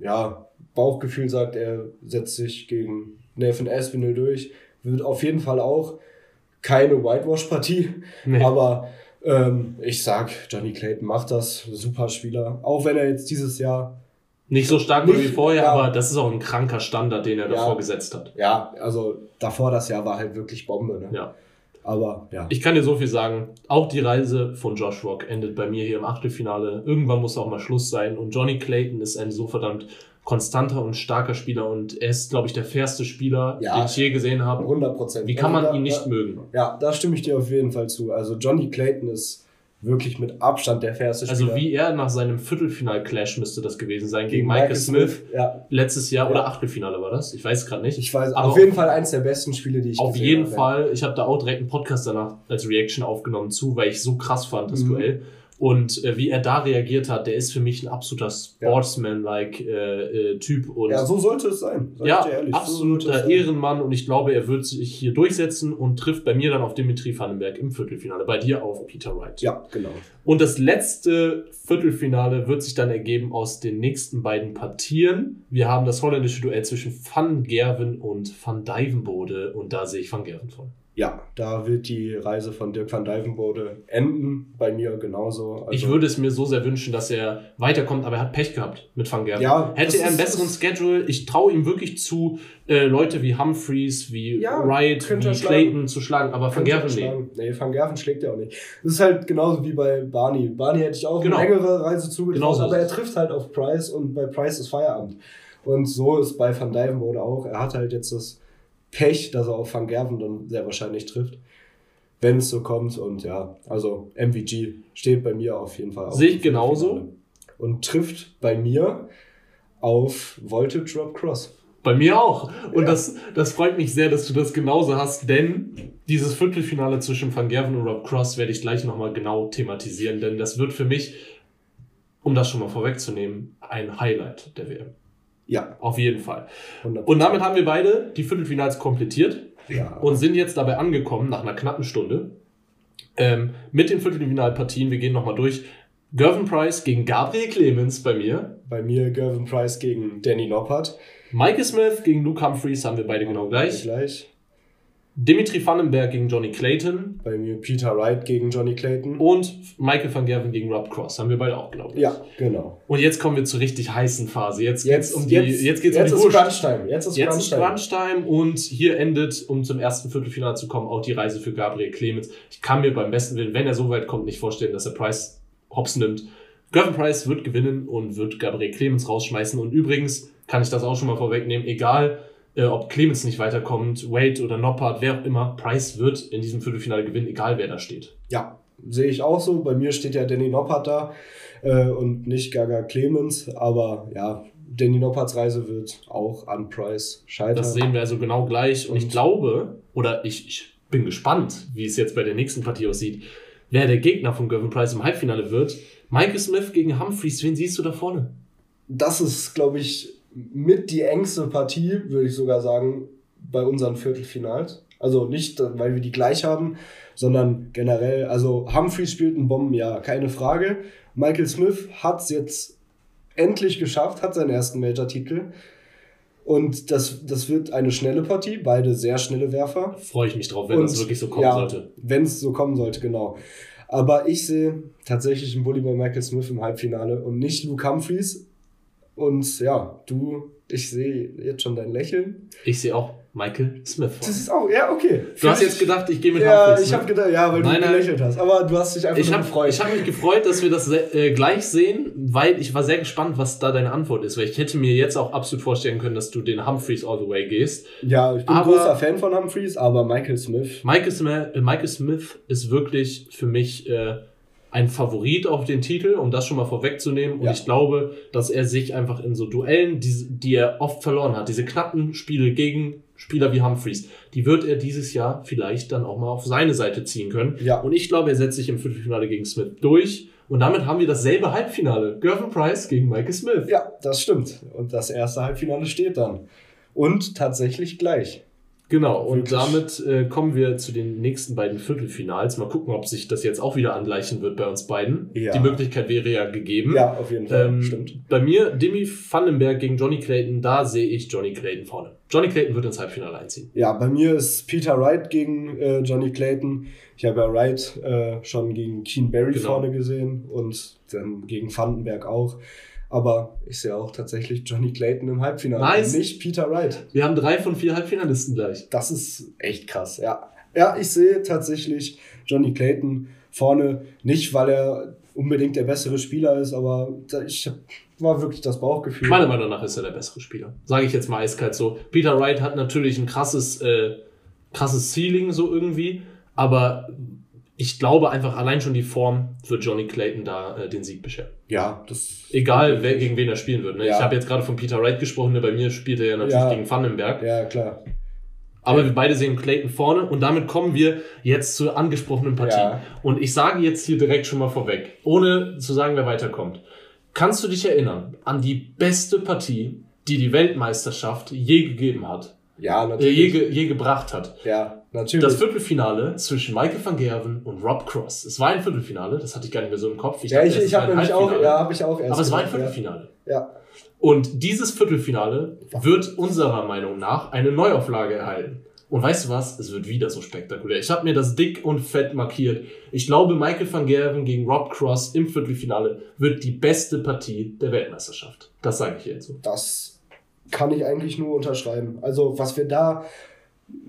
ja, Bauchgefühl sagt, er setzt sich gegen Nathan Aspinall durch. Wird auf jeden Fall auch keine Whitewash-Partie, nee. aber ähm, ich sag, Johnny Clayton macht das, super Spieler. Auch wenn er jetzt dieses Jahr nicht so stark nicht, wie vorher, ja, aber das ist auch ein kranker Standard, den er ja, davor gesetzt hat. Ja, also davor das Jahr war halt wirklich Bombe. Ne? Ja. Aber ja. Ich kann dir so viel sagen, auch die Reise von Josh Rock endet bei mir hier im Achtelfinale. Irgendwann muss auch mal Schluss sein und Johnny Clayton ist ein so verdammt konstanter und starker Spieler und er ist, glaube ich, der fairste Spieler, ja, den ich je gesehen habe. 100 Prozent. Wie kann man also ihn nicht da, mögen? Ja, da stimme ich dir auf jeden Fall zu. Also Johnny Clayton ist wirklich mit Abstand der fairste also Spieler. Also wie er nach seinem Viertelfinal-Clash müsste das gewesen sein gegen, gegen Michael Smith, Smith ja. letztes Jahr ja. oder Achtelfinale war das? Ich weiß es gerade nicht. Ich weiß, aber auf jeden Fall eins der besten Spiele, die ich Auf jeden habe. Fall. Ich habe da auch direkt einen Podcast danach als Reaction aufgenommen zu, weil ich so krass fand, das mhm. Duell. Und äh, wie er da reagiert hat, der ist für mich ein absoluter Sportsman-like äh, äh, Typ. Und ja, so sollte es sein. Ja, ehrlich, absoluter so Ehrenmann. Und ich glaube, er wird sich hier durchsetzen und trifft bei mir dann auf Dimitri Vandenberg im Viertelfinale. Bei dir auf Peter Wright. Ja, genau. Und das letzte Viertelfinale wird sich dann ergeben aus den nächsten beiden Partien. Wir haben das holländische Duell zwischen Van Gerven und Van Dijvenbode. Und da sehe ich Van Gerven vor ja, da wird die Reise von Dirk van Dijvenbode enden. Bei mir genauso. Also ich würde es mir so sehr wünschen, dass er weiterkommt, aber er hat Pech gehabt mit Van Gerven. Ja, Hätte er einen besseren Schedule, ich traue ihm wirklich zu, äh, Leute wie Humphreys, wie ja, Wright, wie Clayton zu schlagen, aber Van Gerven nee. Nee, Van Gerven schlägt er auch nicht. Das ist halt genauso wie bei Barney. Barney hätte ich auch genau. eine längere Reise zugetraut, genau aber er trifft halt auf Price und bei Price ist Feierabend. Und so ist bei Van Dijvenbode auch. Er hat halt jetzt das Pech, dass er auf Van Gerven dann sehr wahrscheinlich trifft. Wenn es so kommt. Und ja, also MVG steht bei mir auf jeden Fall. Sehe ich genauso. Und trifft bei mir auf Voltage Drop Cross. Bei mir auch. Und ja. das, das freut mich sehr, dass du das genauso hast, denn dieses Viertelfinale zwischen Van Gerven und Rob Cross werde ich gleich nochmal genau thematisieren, denn das wird für mich, um das schon mal vorwegzunehmen, ein Highlight der WM. Ja. Auf jeden Fall. 100%. Und damit haben wir beide die Viertelfinals komplettiert ja. und sind jetzt dabei angekommen, nach einer knappen Stunde, ähm, mit den Viertelfinalpartien. Wir gehen nochmal durch. Gervin Price gegen Gabriel Clemens bei mir. Bei mir Gervin Price gegen Danny Noppert. Michael Smith gegen Luke Humphreys haben wir beide genau gleich. gleich. Dimitri Vandenberg gegen Johnny Clayton. Bei mir Peter Wright gegen Johnny Clayton. Und Michael van Gerven gegen Rob Cross. Haben wir beide auch, glaube ich. Ja, genau. Und jetzt kommen wir zur richtig heißen Phase. Jetzt, jetzt geht's um die, jetzt, jetzt geht's jetzt um die ist Crunchtime. Jetzt ist jetzt Crunchtime. Und hier endet, um zum ersten Viertelfinale zu kommen, auch die Reise für Gabriel Clemens. Ich kann mir beim besten Willen, wenn er so weit kommt, nicht vorstellen, dass er Price hops nimmt. Gervin Price wird gewinnen und wird Gabriel Clemens rausschmeißen. Und übrigens kann ich das auch schon mal vorwegnehmen, egal äh, ob Clemens nicht weiterkommt, Wade oder Noppert, wer auch immer, Price wird in diesem Viertelfinale gewinnen, egal wer da steht. Ja, sehe ich auch so. Bei mir steht ja Danny Noppert da äh, und nicht Gaga Clemens, aber ja, Danny Nopperts Reise wird auch an Price scheitern. Das sehen wir also genau gleich und, und ich glaube, oder ich, ich bin gespannt, wie es jetzt bei der nächsten Partie aussieht, wer der Gegner von Gavin Price im Halbfinale wird. Michael Smith gegen Humphreys, wen siehst du da vorne? Das ist, glaube ich, mit die engste Partie, würde ich sogar sagen, bei unseren Viertelfinals. Also nicht, weil wir die gleich haben, sondern generell, also Humphrey spielt ein Bombenjahr, keine Frage. Michael Smith hat es jetzt endlich geschafft, hat seinen ersten Major-Titel. Und das, das wird eine schnelle Partie, beide sehr schnelle Werfer. Freue ich mich drauf, wenn das wirklich so kommen ja, sollte. Wenn es so kommen sollte, genau. Aber ich sehe tatsächlich einen Bully bei Michael Smith im Halbfinale und nicht Luke Humphreys. Und ja, du, ich sehe jetzt schon dein Lächeln. Ich sehe auch Michael Smith. vor. Das ist auch, ja, okay. Du hast jetzt gedacht, ich gehe mit Ja, Humphreys, ich ne? habe gedacht, ja, weil Nein, du nein. gelächelt hast. Aber du hast dich einfach Ich habe gefreut. hab mich gefreut, dass wir das äh, gleich sehen, weil ich war sehr gespannt, was da deine Antwort ist. Weil ich hätte mir jetzt auch absolut vorstellen können, dass du den Humphreys all the way gehst. ja, ich bin Aber- ein großer Fan von Humphreys, aber Michael Smith. Michael Smith, äh, Michael Smith ist wirklich für mich äh, ein Favorit auf den Titel, um das schon mal vorwegzunehmen. Und Ja. ich glaube, dass er sich einfach in so Duellen, die, die er oft verloren hat, diese knappen Spiele gegen Spieler wie Humphreys, die wird er dieses Jahr vielleicht dann auch mal auf seine Seite ziehen können. Ja. Und ich glaube, er setzt sich im Viertelfinale gegen Smith durch. Und damit haben wir dasselbe Halbfinale. Gervin Price gegen Michael Smith. Ja, das stimmt. Und das erste Halbfinale steht dann. Und tatsächlich gleich. Genau, und damit äh, kommen wir zu den nächsten beiden Viertelfinals. Mal gucken, ob sich das jetzt auch wieder angleichen wird bei uns beiden. Ja. Die Möglichkeit wäre ja gegeben. Ja, auf jeden Fall. Ähm, Stimmt. Bei mir, Demi Vandenberg gegen Johnny Clayton, da sehe ich Johnny Clayton vorne. Johnny Clayton wird ins Halbfinale einziehen. Ja, bei mir ist Peter Wright gegen äh, Johnny Clayton. Ich habe ja Wright äh, schon gegen Keen Barry Genau. vorne gesehen und dann gegen Vandenberg auch. Aber ich sehe auch tatsächlich Johnny Clayton im Halbfinale. Nice. Nicht Peter Wright. Wir haben drei von vier Halbfinalisten gleich. Das ist echt krass, ja. Ja, ich sehe tatsächlich Johnny Clayton vorne. Nicht, weil er unbedingt der bessere Spieler ist, aber ich war wirklich das Bauchgefühl. Meiner Meinung nach ist er der bessere Spieler. Sage ich jetzt mal eiskalt so. Peter Wright hat natürlich ein krasses, äh, krasses Ceiling so irgendwie, aber ich glaube einfach allein schon die Form wird Johnny Clayton da äh, den Sieg bescheren. ja, das. Egal, wer, gegen wen er spielen wird. Ne? Ja. Ich habe jetzt gerade von Peter Wright gesprochen, ne? bei mir spielt er ja natürlich Ja. gegen Vandenberg. Ja, klar. Aber wir beide sehen Clayton vorne und damit kommen wir jetzt zur angesprochenen Partie. Ja. Und ich sage jetzt hier direkt schon mal vorweg, ohne zu sagen, wer weiterkommt. Kannst du dich erinnern an die beste Partie, die die Weltmeisterschaft je gegeben hat? Ja, Äh, je, natürlich. ge je gebracht hat? ja, natürlich. Das Viertelfinale zwischen Michael van Gerven und Rob Cross. Es war ein Viertelfinale, das hatte ich gar nicht mehr so im Kopf. ja, dachte, ich, ich habe nämlich auch, ja, habe ich auch erst. Aber es war ein Viertelfinale. Ja. ja. Und dieses Viertelfinale wird unserer Meinung nach eine Neuauflage erhalten. Und weißt du was? Es wird wieder so spektakulär. Ich habe mir das dick und fett markiert. Ich glaube, Michael van Gerven gegen Rob Cross im Viertelfinale wird die beste Partie der Weltmeisterschaft. Das sage ich jetzt so. Das kann ich eigentlich nur unterschreiben. Also, was wir da.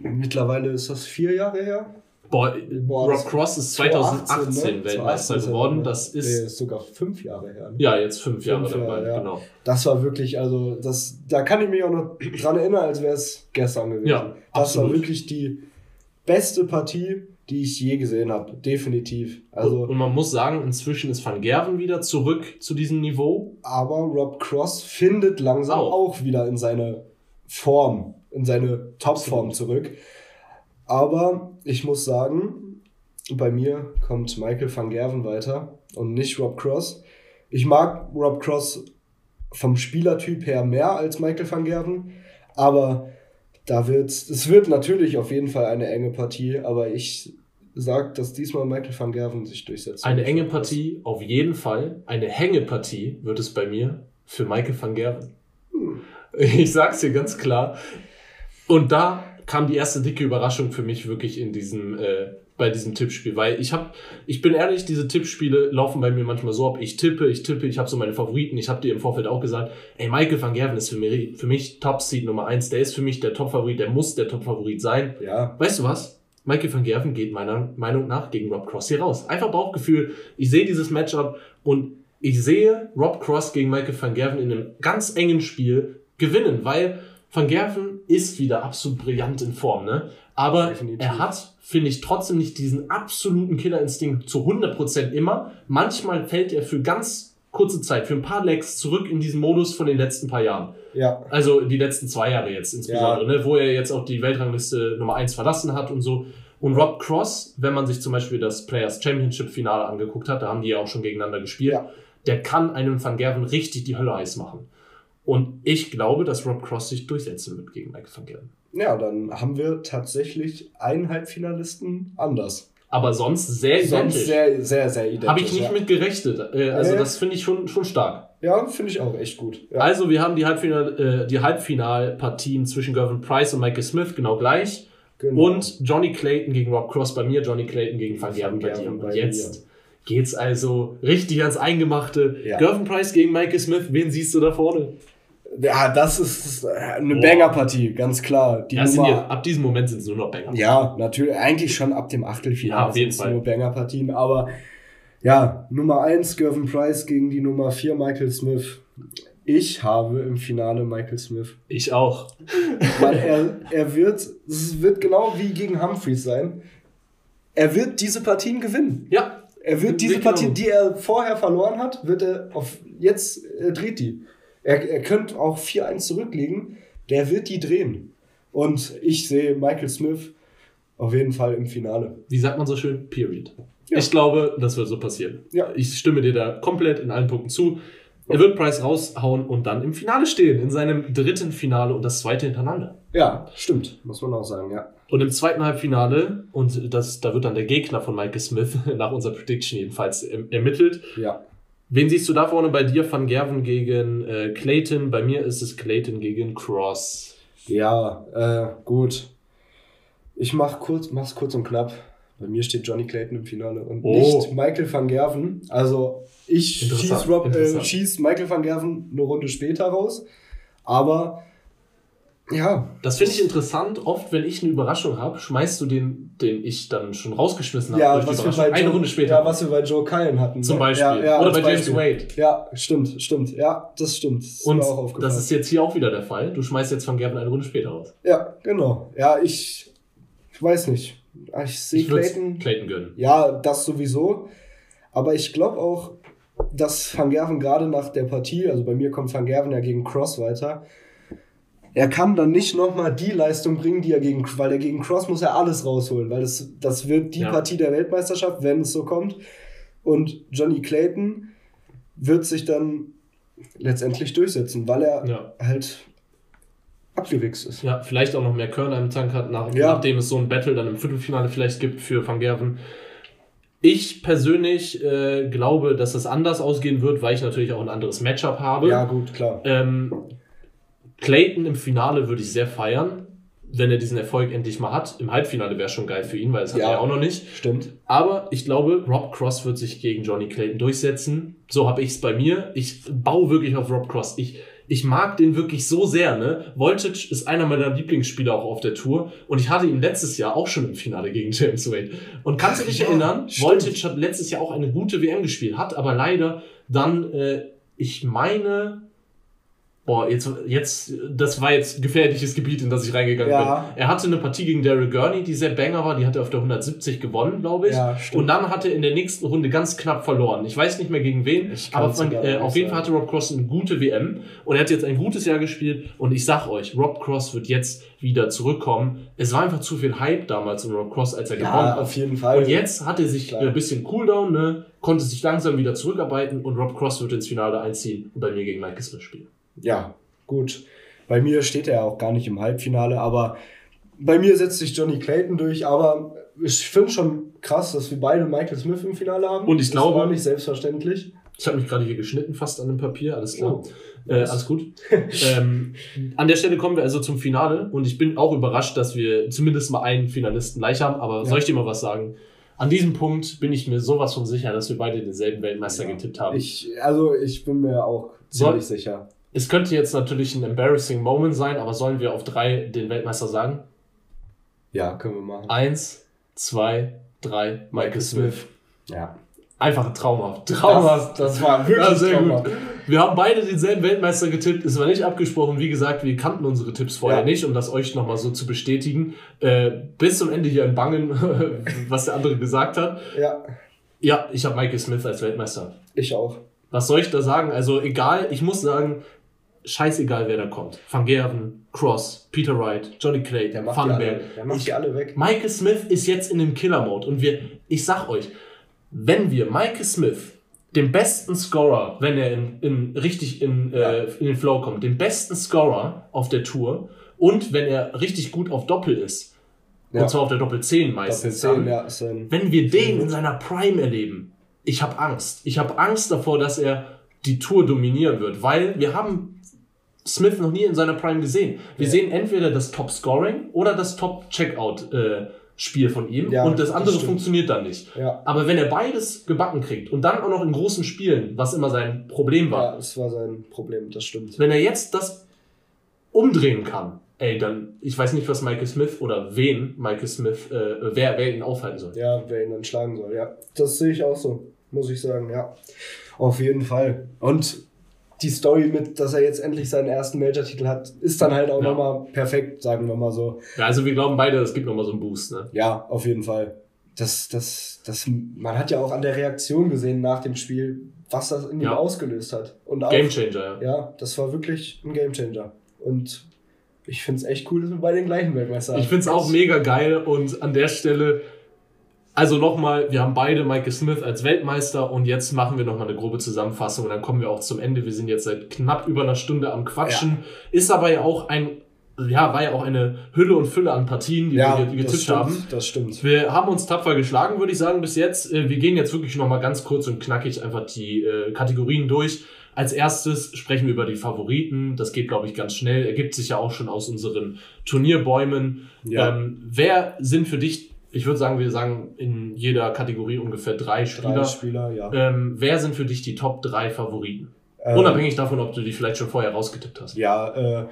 Mittlerweile ist das vier Jahre her. Boah, Boah, Rob das- Cross ist 2018, 2018 ne? Weltmeister 2018 geworden. ne? Das Nee, ist ist sogar fünf Jahre her. Ne? ja jetzt fünf Jahre Fünf dabei. Jahre, ja. Genau. Das war wirklich, also, das, da kann ich mich auch noch dran erinnern, als wäre es gestern gewesen. Ja, das war absolut. wirklich die beste Partie, die ich je gesehen habe. Definitiv. Also, und man muss sagen, inzwischen ist Van Gerven wieder zurück zu diesem Niveau. aber Rob Cross findet langsam Auch. auch wieder in seine Form, in seine Topform zurück. Aber ich muss sagen, bei mir kommt Michael van Gerven weiter und nicht Rob Cross. Ich mag Rob Cross vom Spielertyp her mehr als Michael van Gerven, aber da wird es wird natürlich auf jeden Fall eine enge Partie, aber ich sag, dass diesmal Michael van Gerven sich durchsetzt. Eine enge Partie, auf jeden Fall. Eine Hängepartie wird es bei mir für Michael van Gerven. Hm. Ich sag's dir ganz klar. Und da kam die erste dicke Überraschung für mich wirklich in diesem, äh, bei diesem Tippspiel, weil ich habe, ich bin ehrlich, diese Tippspiele laufen bei mir manchmal so ab, ich tippe, ich tippe, ich habe so meine Favoriten, ich habe dir im Vorfeld auch gesagt, ey, Michael van Gerven ist für mich, für mich Top-Seed Nummer eins, der ist für mich der Top-Favorit, der muss der Top-Favorit sein. Ja, Weißt du was? Michael van Gerven geht meiner Meinung nach gegen Rob Cross hier raus. Einfach Bauchgefühl. Ich sehe dieses Matchup und ich sehe Rob Cross gegen Michael van Gerven in einem ganz engen Spiel gewinnen, weil Van Gerven ist wieder absolut brillant in Form, ne? Aber Definitiv. er hat, finde ich, trotzdem nicht diesen absoluten Killerinstinkt zu 100% immer. Manchmal fällt er für ganz kurze Zeit, für ein paar Legs zurück in diesen Modus von den letzten paar Jahren. ja, Also die letzten zwei Jahre jetzt insbesondere, ne, wo er jetzt auch die Weltrangliste Nummer eins verlassen hat und so. Und Rob Cross, wenn man sich zum Beispiel das Players Championship Finale angeguckt hat, da haben die ja auch schon gegeneinander gespielt, Ja. der kann einem Van Gerven richtig die Hölle heiß machen. Und ich glaube, dass Rob Cross sich durchsetzen wird gegen Mike Van Gerven. Ja, dann haben wir tatsächlich einen Halbfinalisten anders. Aber sonst sehr Sonst identisch. sehr, sehr, sehr identisch. Habe ich nicht ja. mit gerechnet. Äh, also Äh. das finde ich schon, schon stark. ja, finde ich auch echt gut. Ja. Also, wir haben die, Halbfinal, äh, die Halbfinalpartien zwischen Gervin Price und Michael Smith genau gleich. Genau. Und Johnny Clayton gegen Rob Cross bei mir, Johnny Clayton gegen Van Gerven bei dir. Und jetzt geht's also richtig ans Eingemachte. Ja. Gervin Price gegen Michael Smith, wen siehst du da vorne? Ja, das ist eine Boah. Banger-Partie, ganz klar. Die sind Nummer, ja, ab diesem Moment sind es nur noch Banger. ja, natürlich, eigentlich schon ab dem Achtelfinale Ja, auf jeden sind's Fall. nur Banger-Partien, aber ja, Nummer 1 Gervin Price gegen die Nummer 4 Michael Smith. Ich habe im Finale Michael Smith. Ich auch. Weil er, er wird, es wird genau wie gegen Humphreys sein. Er wird diese Partien gewinnen. Ja. Er wird diese. Partien, die er vorher verloren hat, wird er auf jetzt er dreht die. Er, er könnte auch 4-1 zurückliegen. Der wird die drehen. Und ich sehe Michael Smith auf jeden Fall im Finale. Wie sagt man so schön? Period. Ja. Ich glaube, das wird so passieren. Ja. Ich stimme dir da komplett in allen Punkten zu. Er wird Price raushauen und dann im Finale stehen, in seinem dritten Finale und das zweite hintereinander. Ja, stimmt. Muss man auch sagen, ja. Und im zweiten Halbfinale, und das, da wird dann der Gegner von Michael Smith [laughs] nach unserer Prediction jedenfalls erm- ermittelt. Ja. Wen siehst du da vorne bei dir? Van Gerven gegen äh, Clayton. Bei mir ist es Clayton gegen Cross. Ja, äh, gut. Ich mach kurz, mach's kurz und knapp. Bei mir steht Johnny Clayton im Finale und Oh. nicht Michael van Gerven. Also ich schieß, Rob, äh, schieß Michael van Gerven eine Runde später raus. Aber ja, Das finde ich interessant. Oft, wenn ich eine Überraschung habe, schmeißt du den, den ich dann schon rausgeschmissen habe, ja, durch die was wir Überraschung, bei eine Joe, Runde später. Ja, was wir bei Joe Cullen hatten. Zum ne? Beispiel. Ja, ja, Oder bei James Beispiel. Wade. Ja, stimmt, stimmt. Ja, das stimmt. Das ist Und das ist jetzt hier auch wieder der Fall. Du schmeißt jetzt Van Gerven eine Runde später raus. ja, genau. Ja, ich, ich weiß nicht. Ich sehe Ich würde Clayton. Clayton gönnen. Ja, das sowieso. Aber ich glaube auch, dass Van Gerven gerade nach der Partie, also bei mir kommt Van Gerven ja gegen Cross weiter, er kann dann nicht nochmal die Leistung bringen, die er gegen, weil er gegen Cross muss er alles rausholen, weil das, das wird die Ja. Partie der Weltmeisterschaft, wenn es so kommt. Und Johnny Clayton wird sich dann letztendlich durchsetzen, weil er Ja. halt abgewichst ist. Ja, vielleicht auch noch mehr Körner im Tank hat, nach, Ja. nachdem es so ein Battle dann im Viertelfinale vielleicht gibt für Van Gerven. Ich persönlich äh, glaube, dass es anders ausgehen wird, weil ich natürlich auch ein anderes Matchup habe. Ja, gut, klar. Ähm, Clayton im Finale würde ich sehr feiern, wenn er diesen Erfolg endlich mal hat. Im Halbfinale wäre schon geil für ihn, weil das hat Ja. er ja auch noch nicht. Stimmt. Aber ich glaube, Rob Cross wird sich gegen Johnny Clayton durchsetzen. So habe ich es bei mir. Ich baue wirklich auf Rob Cross. Ich, ich mag den wirklich so sehr. Ne? Voltage ist einer meiner Lieblingsspieler auch auf der Tour. Und ich hatte ihn letztes Jahr auch schon im Finale gegen James Wade. Und kannst du dich Ja, erinnern? stimmt. Voltage hat letztes Jahr auch eine gute WM gespielt, hat aber leider dann, äh, ich meine, Boah, jetzt, jetzt, das war jetzt gefährliches Gebiet, in das ich reingegangen Ja. bin. Er hatte eine Partie gegen Daryl Gurney, die sehr banger war, die hat er auf der 170 gewonnen, glaube ich. Ja. Und dann hat er in der nächsten Runde ganz knapp verloren. Ich weiß nicht mehr gegen wen, aber von, äh, auf jeden Fall hatte Rob Cross eine gute WM und er hat jetzt ein gutes Jahr gespielt und ich sag euch, Rob Cross wird jetzt wieder zurückkommen. Es war einfach zu viel Hype damals um Rob Cross, als er gewonnen Ja, hat. auf jeden Fall. Und jetzt hat er sich Klar. ein bisschen Cooldown, ne, konnte sich langsam wieder zurückarbeiten und Rob Cross wird ins Finale einziehen und bei mir gegen Mike Smith spielen. Ja, gut. Bei mir steht er auch gar nicht im Halbfinale, aber bei mir setzt sich Johnny Clayton durch, aber ich finde schon krass, dass wir beide Michael Smith im Finale haben. Und ich Das glaube- war nicht selbstverständlich. Ich habe mich gerade hier geschnitten, fast an dem Papier, alles klar. Oh. Äh, alles gut. [laughs] ähm, an der Stelle kommen wir also zum Finale und ich bin auch überrascht, dass wir zumindest mal einen Finalisten gleich haben, aber soll ich dir mal was sagen? An diesem Punkt bin ich mir sowas von sicher, dass wir beide denselben Weltmeister getippt haben. Ich, also ich bin mir auch ziemlich sicher. Es könnte jetzt natürlich ein embarrassing Moment sein, aber sollen wir auf drei den Weltmeister sagen? Ja, können wir machen. Eins, zwei, drei, Michael Smith. Ja. Einfach traumhaft. Traumhaft. Das, das war wirklich Ja, sehr traumhaft. gut. Wir haben beide denselben Weltmeister getippt. Es war nicht abgesprochen. Wie gesagt, wir kannten unsere Tipps vorher Ja. nicht, um das euch nochmal so zu bestätigen. Äh, bis zum Ende hier ein Bangen, [laughs] was der andere gesagt hat. Ja, Ja, ich habe Michael Smith als Weltmeister. ich auch. Was soll ich da sagen? Also egal, ich muss sagen, scheißegal, wer da kommt. Van Gerven, Cross, Peter Wright, Johnny Clayton, Der macht, die Vandenberg. alle, der macht die alle weg. Michael Smith ist jetzt in dem Killer-Mode und wir, ich sag euch, wenn wir Michael Smith, den besten Scorer, wenn er in, in, richtig in, äh, in den Flow kommt, den besten Scorer auf der Tour und wenn er richtig gut auf Doppel ist, Ja. und zwar auf der Doppel 10 meistens, Doppel 10, dann, ja, wenn wir den in seiner Prime erleben, ich habe Angst. Ich habe Angst davor, dass er die Tour dominieren wird, weil wir haben Smith noch nie in seiner Prime gesehen. Wir Ja. sehen entweder das Top-Scoring oder das Top-Checkout-Spiel von ihm Ja, und das das andere stimmt. funktioniert dann nicht. Ja. Aber wenn er beides gebacken kriegt und dann auch noch in großen Spielen, was immer sein Problem war, Ja, das war sein Problem, das stimmt. wenn er jetzt das umdrehen kann, ey, dann, ich weiß nicht, was Michael Smith oder wen Michael Smith, äh, wer, wer ihn aufhalten soll. Ja, wer ihn dann schlagen soll, ja. Das sehe ich auch so, muss ich sagen, ja. Auf jeden Fall. Und die Story mit, dass er jetzt endlich seinen ersten Major-Titel hat, ist dann halt auch Ja. nochmal perfekt, sagen wir mal so. Ja, also wir glauben beide, es gibt nochmal so einen Boost, ne? Ja, auf jeden Fall. Das, das, das, man hat ja auch an der Reaktion gesehen nach dem Spiel, was das in ihm Ja. ausgelöst hat. Und auch, Gamechanger, ja. ja, das war wirklich ein Gamechanger. Und ich finde es echt cool, dass wir bei den gleichen Weltmeister Ich finde es auch mega geil und an der Stelle, also nochmal, wir haben beide Michael Smith als Weltmeister und jetzt machen wir nochmal eine grobe Zusammenfassung und dann kommen wir auch zum Ende. Wir sind jetzt seit knapp über einer Stunde am Quatschen. Ist aber ja auch ein, ja, war ja auch eine Hülle und Fülle an Partien, die ja, wir hier getippt haben. das stimmt. Wir haben uns tapfer geschlagen, würde ich sagen, bis jetzt. Äh, Wir gehen jetzt wirklich nochmal ganz kurz und knackig einfach die äh, Kategorien durch. Als erstes sprechen wir über die Favoriten. Das geht, glaube ich, ganz schnell. Ergibt sich ja auch schon aus unseren Turnierbäumen. Ja. Ähm, wer sind für dich, ich würde sagen, wir sagen in jeder Kategorie ungefähr drei Spieler. Drei Spieler, ja. Ähm, wer sind für dich die Top drei Favoriten? Ähm, Unabhängig davon, ob du die vielleicht schon vorher rausgetippt hast. Ja, äh,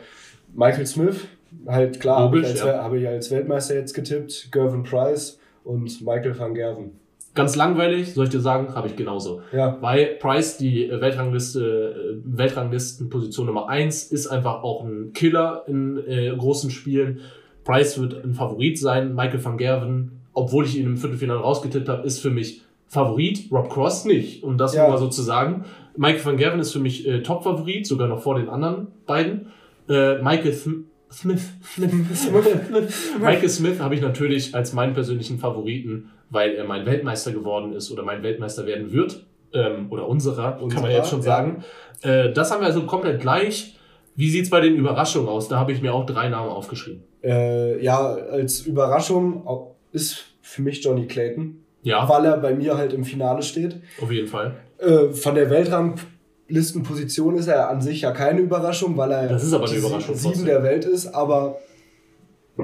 Michael Smith, halt klar, habe ich, als, ja. habe ich als Weltmeister jetzt getippt, Gervin Price und Michael van Gerven. Ganz langweilig, soll ich dir sagen, habe ich genauso. Ja, Weil Price, die Weltrangliste, äh, Weltranglistenposition Nummer 1, ist einfach auch ein Killer in äh, großen Spielen. Price wird ein Favorit sein. Michael van Gerven, obwohl ich ihn im Viertelfinale rausgetippt habe, ist für mich Favorit. Rob Cross nicht, um das Ja. nur mal so zu sagen. Michael van Gerven ist für mich äh, Top-Favorit, sogar noch vor den anderen beiden. Äh, Michael Sm [laughs] Smith, Smith, Smith. Michael Smith habe ich natürlich als meinen persönlichen Favoriten, weil er mein Weltmeister geworden ist oder mein Weltmeister werden wird. Ähm, oder unserer, kann Unserer, man jetzt schon ja. sagen. Äh, das haben wir also komplett gleich. Wie sieht's bei den Überraschungen aus? Da habe ich mir auch drei Namen aufgeschrieben. äh, ja, als Überraschung ist für mich Johnny Clayton, Ja, weil er bei mir halt im Finale steht. auf jeden Fall. Äh, von der Weltranglistenposition ist er an sich ja keine Überraschung, weil er Das ist aber eine Überraschung sieben der Welt ist, aber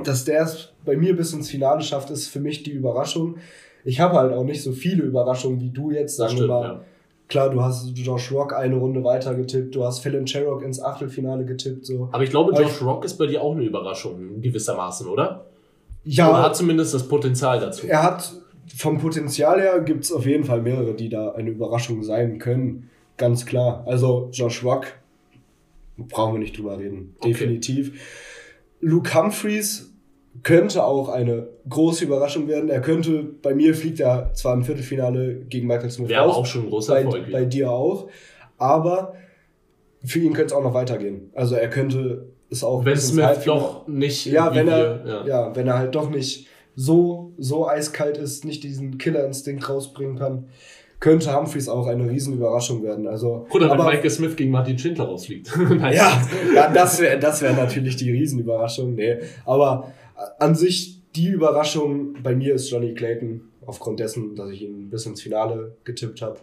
dass der es bei mir bis ins Finale schafft, ist für mich die Überraschung. Ich habe halt auch nicht so viele Überraschungen wie du jetzt, sagen wir mal. ja. Klar, du hast Josh Rock eine Runde weiter getippt, du hast Philip Sherrock ins Achtelfinale getippt, so. Aber ich glaube, Josh Rock ist bei dir auch eine Überraschung, gewissermaßen, oder? Ja, Oder hat zumindest das Potenzial dazu. er hat vom Potenzial her gibt es auf jeden Fall mehrere, die da eine Überraschung sein können. Ganz klar. Also Josh Rock, brauchen wir nicht drüber reden. Okay. Definitiv. Luke Humphreys könnte auch eine große Überraschung werden. Er könnte, bei mir fliegt er zwar im Viertelfinale gegen Michael Smith Wäre raus, auch schon ein großer bei, Erfolg. bei dir auch, aber für ihn könnte es auch noch weitergehen. Also er könnte es auch Wenn Smith Halbfinale- doch nicht ja, wenn er, ja. ja. wenn er halt doch nicht so, so eiskalt ist, nicht diesen Killerinstinkt rausbringen kann, könnte Humphreys auch eine riesen Überraschung werden. Also, Oder wenn aber, Michael Smith gegen Martin Schindler rausfliegt. [laughs] Ja, ja, das wäre das wär natürlich die Riesenüberraschung. Nee. Aber an sich, die Überraschung bei mir ist Johnny Clayton, aufgrund dessen, dass ich ihn bis ins Finale getippt habe.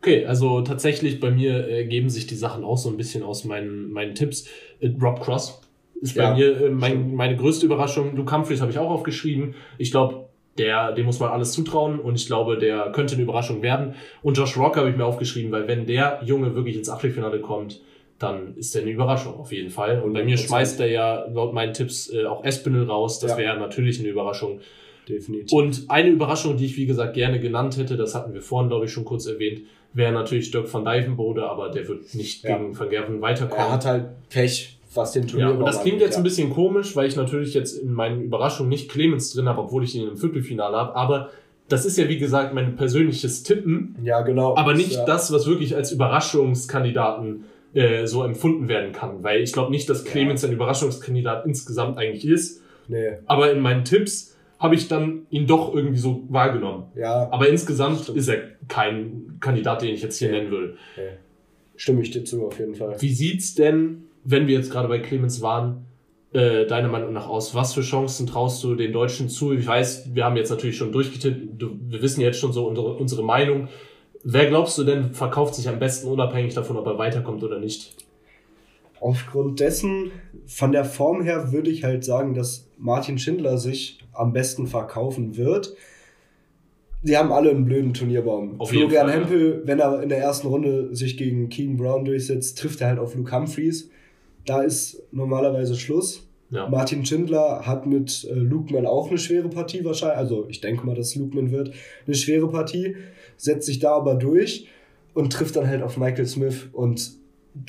Okay, also tatsächlich bei mir äh, geben sich die Sachen auch so ein bisschen aus meinen, meinen Tipps. Äh, Rob Cross ist bei Ja, mir äh, mein, meine größte Überraschung. Luke Humphreys habe ich auch aufgeschrieben. Ich glaube, der, dem muss man alles zutrauen und ich glaube, der könnte eine Überraschung werden. Und Josh Rock habe ich mir aufgeschrieben, weil wenn der Junge wirklich ins Achtelfinale kommt, dann ist der eine Überraschung auf jeden Fall. Und bei mir 100%. schmeißt er ja laut meinen Tipps äh, auch Espinel raus. Das Ja. wäre natürlich eine Überraschung. Definitiv. Und eine Überraschung, die ich wie gesagt gerne genannt hätte, das hatten wir vorhin, glaube ich, schon kurz erwähnt, wäre natürlich Dirk van Dijvenbode, aber der wird nicht Ja. gegen Van Gerven weiterkommen. er hat halt Pech, was den ja, Turnier und das klingt jetzt ein bisschen komisch, weil ich natürlich jetzt in meinen Überraschungen nicht Clemens drin habe, obwohl ich ihn im Viertelfinale habe, aber das ist ja wie gesagt mein persönliches Tippen, Ja, genau. aber nicht ja. das, was wirklich als Überraschungskandidaten äh, so empfunden werden kann, weil ich glaube nicht, dass Clemens ein Überraschungskandidat insgesamt eigentlich ist, Nee, aber in meinen Tipps habe ich dann ihn doch irgendwie so wahrgenommen. ja, Aber insgesamt Stimmt. ist er kein Kandidat, den ich jetzt hier Nee. nennen würde. nee. Stimme ich dir zu, auf jeden Fall. Wie sieht's denn, wenn wir jetzt gerade bei Clemens waren, äh, deiner Meinung nach aus? Was für Chancen traust du den Deutschen zu? Ich weiß, wir haben jetzt natürlich schon durchgetippt, du, wir wissen jetzt schon so unsere, unsere Meinung. Wer glaubst du denn verkauft sich am besten unabhängig davon, ob er weiterkommt oder nicht? Aufgrund dessen, von der Form her, würde ich halt sagen, dass Martin Schindler sich am besten verkaufen wird. Sie haben alle einen blöden Turnierbaum. Auf jeden Florian Fall, ja. Hempel, wenn er in der ersten Runde sich gegen Keegan Brown durchsetzt, trifft er halt auf Luke Humphreys. Da ist normalerweise Schluss. Ja. Martin Schindler hat mit äh, Lukeman auch eine schwere Partie wahrscheinlich. Also ich denke mal, dass Lukeman wird eine schwere Partie, setzt sich da aber durch und trifft dann halt auf Michael Smith. Und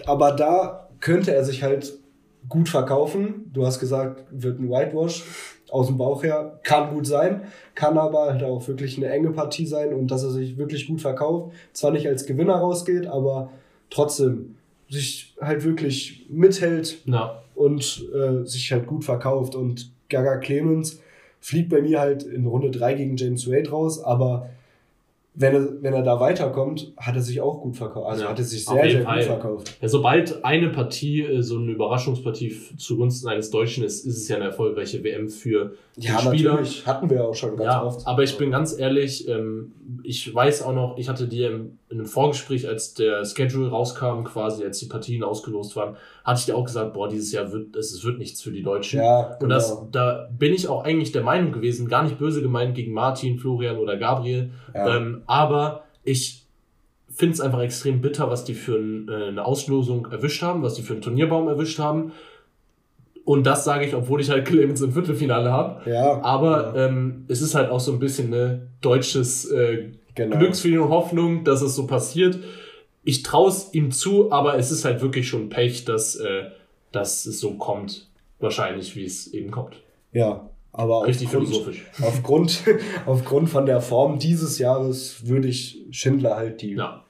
aber da könnte er sich halt gut verkaufen. Du hast gesagt, wird ein Whitewash aus dem Bauch her. Kann gut sein, kann aber halt auch wirklich eine enge Partie sein und dass er sich wirklich gut verkauft. Zwar nicht als Gewinner rausgeht, aber trotzdem sich halt wirklich mithält Ja. und äh, sich halt gut verkauft. Und Gaga Clemens fliegt bei mir halt in Runde 3 gegen James Wade raus, aber wenn er, wenn er da weiterkommt, hat er sich auch gut verkauft. Also Ja, hat er sich sehr, sehr Fall. gut verkauft. Ja, sobald eine Partie äh, so eine Überraschungspartie zugunsten eines Deutschen ist, ist es ja eine erfolgreiche WM für Ja, den Spieler. natürlich. Hatten wir auch schon ganz Ja, oft. aber ich bin ganz ehrlich, ähm, ich weiß auch noch, ich hatte dir in einem Vorgespräch, als der Schedule rauskam, quasi als die Partien ausgelost waren, hatte ich dir auch gesagt, boah, dieses Jahr wird es wird nichts für die Deutschen. Ja, Und das, genau. da bin ich auch eigentlich der Meinung gewesen, gar nicht böse gemeint gegen Martin, Florian oder Gabriel, Ja. ähm, aber ich finde es einfach extrem bitter, was die für ein, äh, eine Auslosung erwischt haben, was die für einen Turnierbaum erwischt haben. Und das sage ich, obwohl ich halt Clemens im Viertelfinale habe. ja, Aber ja, ähm, es ist halt auch so ein bisschen ne deutsches äh, genau. Glücksspiel und Hoffnung, dass es so passiert. Ich traue es ihm zu, aber es ist halt wirklich schon Pech, dass, äh, dass es so kommt. Wahrscheinlich, wie es eben kommt. Ja, aber Richtig aufgrund, philosophisch. aufgrund, [laughs] aufgrund von der Form dieses Jahres würde ich Schindler halt die Ja,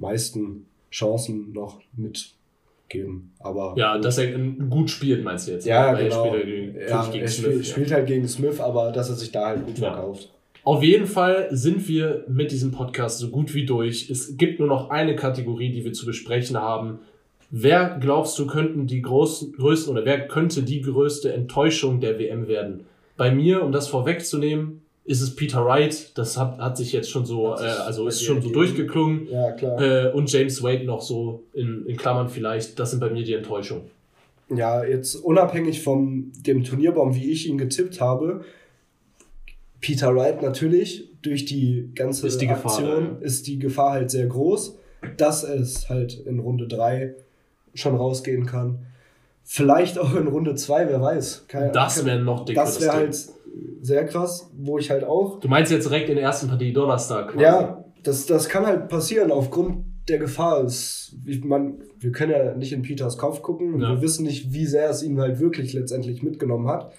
meisten Chancen noch mitgeben. Aber ja dass er gut spielt, meinst du jetzt? Ja, er genau. spielt ja gegen, ja, er Smith, spielt, ja. spielt halt gegen Smith, aber dass er sich da halt gut Ja. verkauft. Auf jeden Fall sind wir mit diesem Podcast so gut wie durch. Es gibt nur noch eine Kategorie, die wir zu besprechen haben. Wer glaubst du könnten die großen, größten oder wer könnte die größte Enttäuschung der WM werden? Bei mir, um das vorwegzunehmen, ist es Peter Wright. Das hat, hat sich jetzt schon so, äh, also ist schon so durchgeklungen. Ja, klar. Äh, und James Wade noch so in, in Klammern vielleicht. Das sind bei mir die Enttäuschungen. Ja, jetzt unabhängig von dem Turnierbaum, wie ich ihn getippt habe, Peter Wright natürlich, durch die ganze Ist die Gefahr Aktion ja. ist die Gefahr halt sehr groß, dass es halt in Runde 3 schon rausgehen kann. Vielleicht auch in Runde 2, wer weiß. Keine- Das wäre noch dick. das wäre halt sehr krass, wo ich halt auch Du meinst jetzt direkt in der ersten Partie Donnerstag? quasi? Ja, das, das kann halt passieren aufgrund der Gefahr. Es, ich, man, wir können ja nicht in Peters Kopf gucken und Ja. wir wissen nicht, wie sehr es ihn halt wirklich letztendlich mitgenommen hat.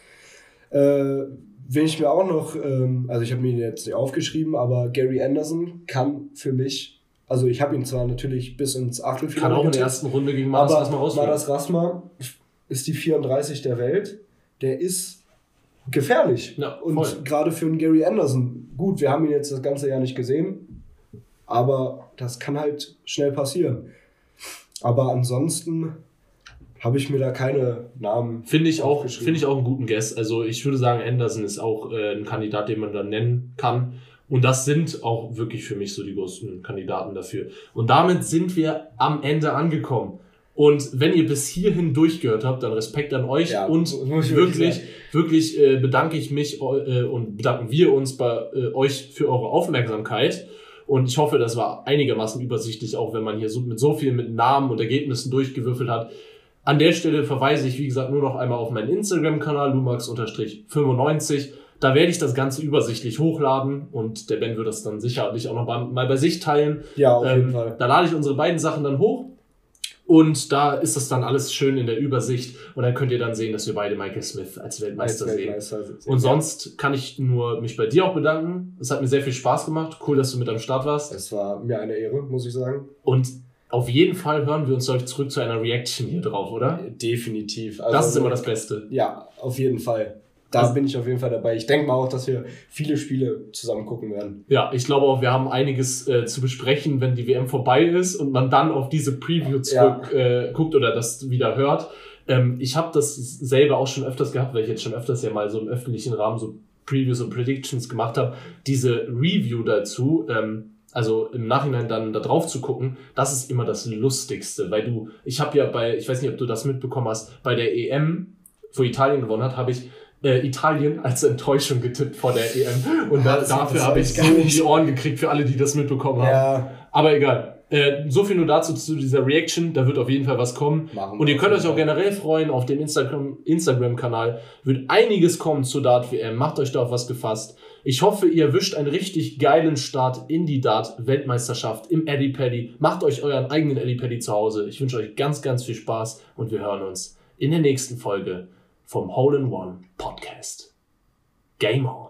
Äh, wen ich mir auch noch, ähm, also ich habe mir ihn jetzt nicht aufgeschrieben, aber Gary Anderson kann für mich, also ich habe ihn zwar natürlich bis ins Achtelfinale Kann auch in der ersten Runde gegen Maras aber erstmal rausfliegen. Maras Rasma ist die 34 der Welt. Der ist gefährlich. Ja, und gerade für einen Gary Anderson, gut, wir haben ihn jetzt das ganze Jahr nicht gesehen, aber das kann halt schnell passieren. Aber ansonsten habe ich mir da keine Namen. Finde ich auch, finde ich auch einen guten Guess. Also ich würde sagen, Anderson ist auch äh, ein Kandidat, den man dann nennen kann. Und das sind auch wirklich für mich so die größten Kandidaten dafür. Und damit sind wir am Ende angekommen. Und wenn ihr bis hierhin durchgehört habt, dann Respekt an euch Ja, und wirklich wirklich äh, bedanke ich mich äh, und bedanken wir uns bei äh, euch für eure Aufmerksamkeit. Und ich hoffe, das war einigermaßen übersichtlich, auch wenn man hier so mit so viel mit Namen und Ergebnissen durchgewürfelt hat. An der Stelle verweise ich, wie gesagt, nur noch einmal auf meinen Instagram-Kanal, lumax-95. Da werde ich das Ganze übersichtlich hochladen und der Ben wird das dann sicherlich auch noch mal, bei sich teilen. Ja, auf jeden Ähm, Fall. Da lade ich unsere beiden Sachen dann hoch und da ist das dann alles schön in der Übersicht und dann könnt ihr dann sehen, dass wir beide Michael Smith als Weltmeister Als sehen. Weltmeister sehen. Und sonst kann ich nur mich bei dir auch bedanken. Es hat mir sehr viel Spaß gemacht. Cool, dass du mit am Start warst. Es war mir eine Ehre, muss ich sagen. Und auf jeden Fall hören wir uns gleich zurück zu einer Reaction hier drauf, oder? Definitiv. Das Also- ist immer das Beste. Ja, auf jeden Fall. Da Also- bin ich auf jeden Fall dabei. Ich denke mal auch, dass wir viele Spiele zusammen gucken werden. Ja, ich glaube auch, wir haben einiges äh, zu besprechen, wenn die WM vorbei ist und man dann auf diese Preview zurück äh, guckt oder das wieder hört. Ähm, ich habe das selber auch schon öfters gehabt, weil ich jetzt schon öfters ja mal so im öffentlichen Rahmen so Previews und Predictions gemacht habe. Diese Review dazu, ähm, also im Nachhinein dann da drauf zu gucken, das ist immer das Lustigste, weil du, ich habe ja bei, ich weiß nicht, ob du das mitbekommen hast, bei der EM, wo Italien gewonnen hat, habe ich äh, Italien als Enttäuschung getippt vor der EM und da, dafür habe ich so die Ohren gekriegt für alle, die das mitbekommen haben. Ja. Aber egal. Äh, so viel nur dazu zu dieser Reaction. Da wird auf jeden Fall was kommen. Machen und ihr könnt euch auch generell freuen auf dem Instagram, Instagram-Kanal. Wird einiges kommen zur Dart WM. Macht euch da auf was gefasst. Ich hoffe, ihr wischt einen richtig geilen Start in die Dart-Weltmeisterschaft im Eddie Paddy. Macht euch euren eigenen Eddie Paddy zu Hause. Ich wünsche euch ganz, ganz viel Spaß und wir hören uns in der nächsten Folge vom Hole in One Podcast. Game on!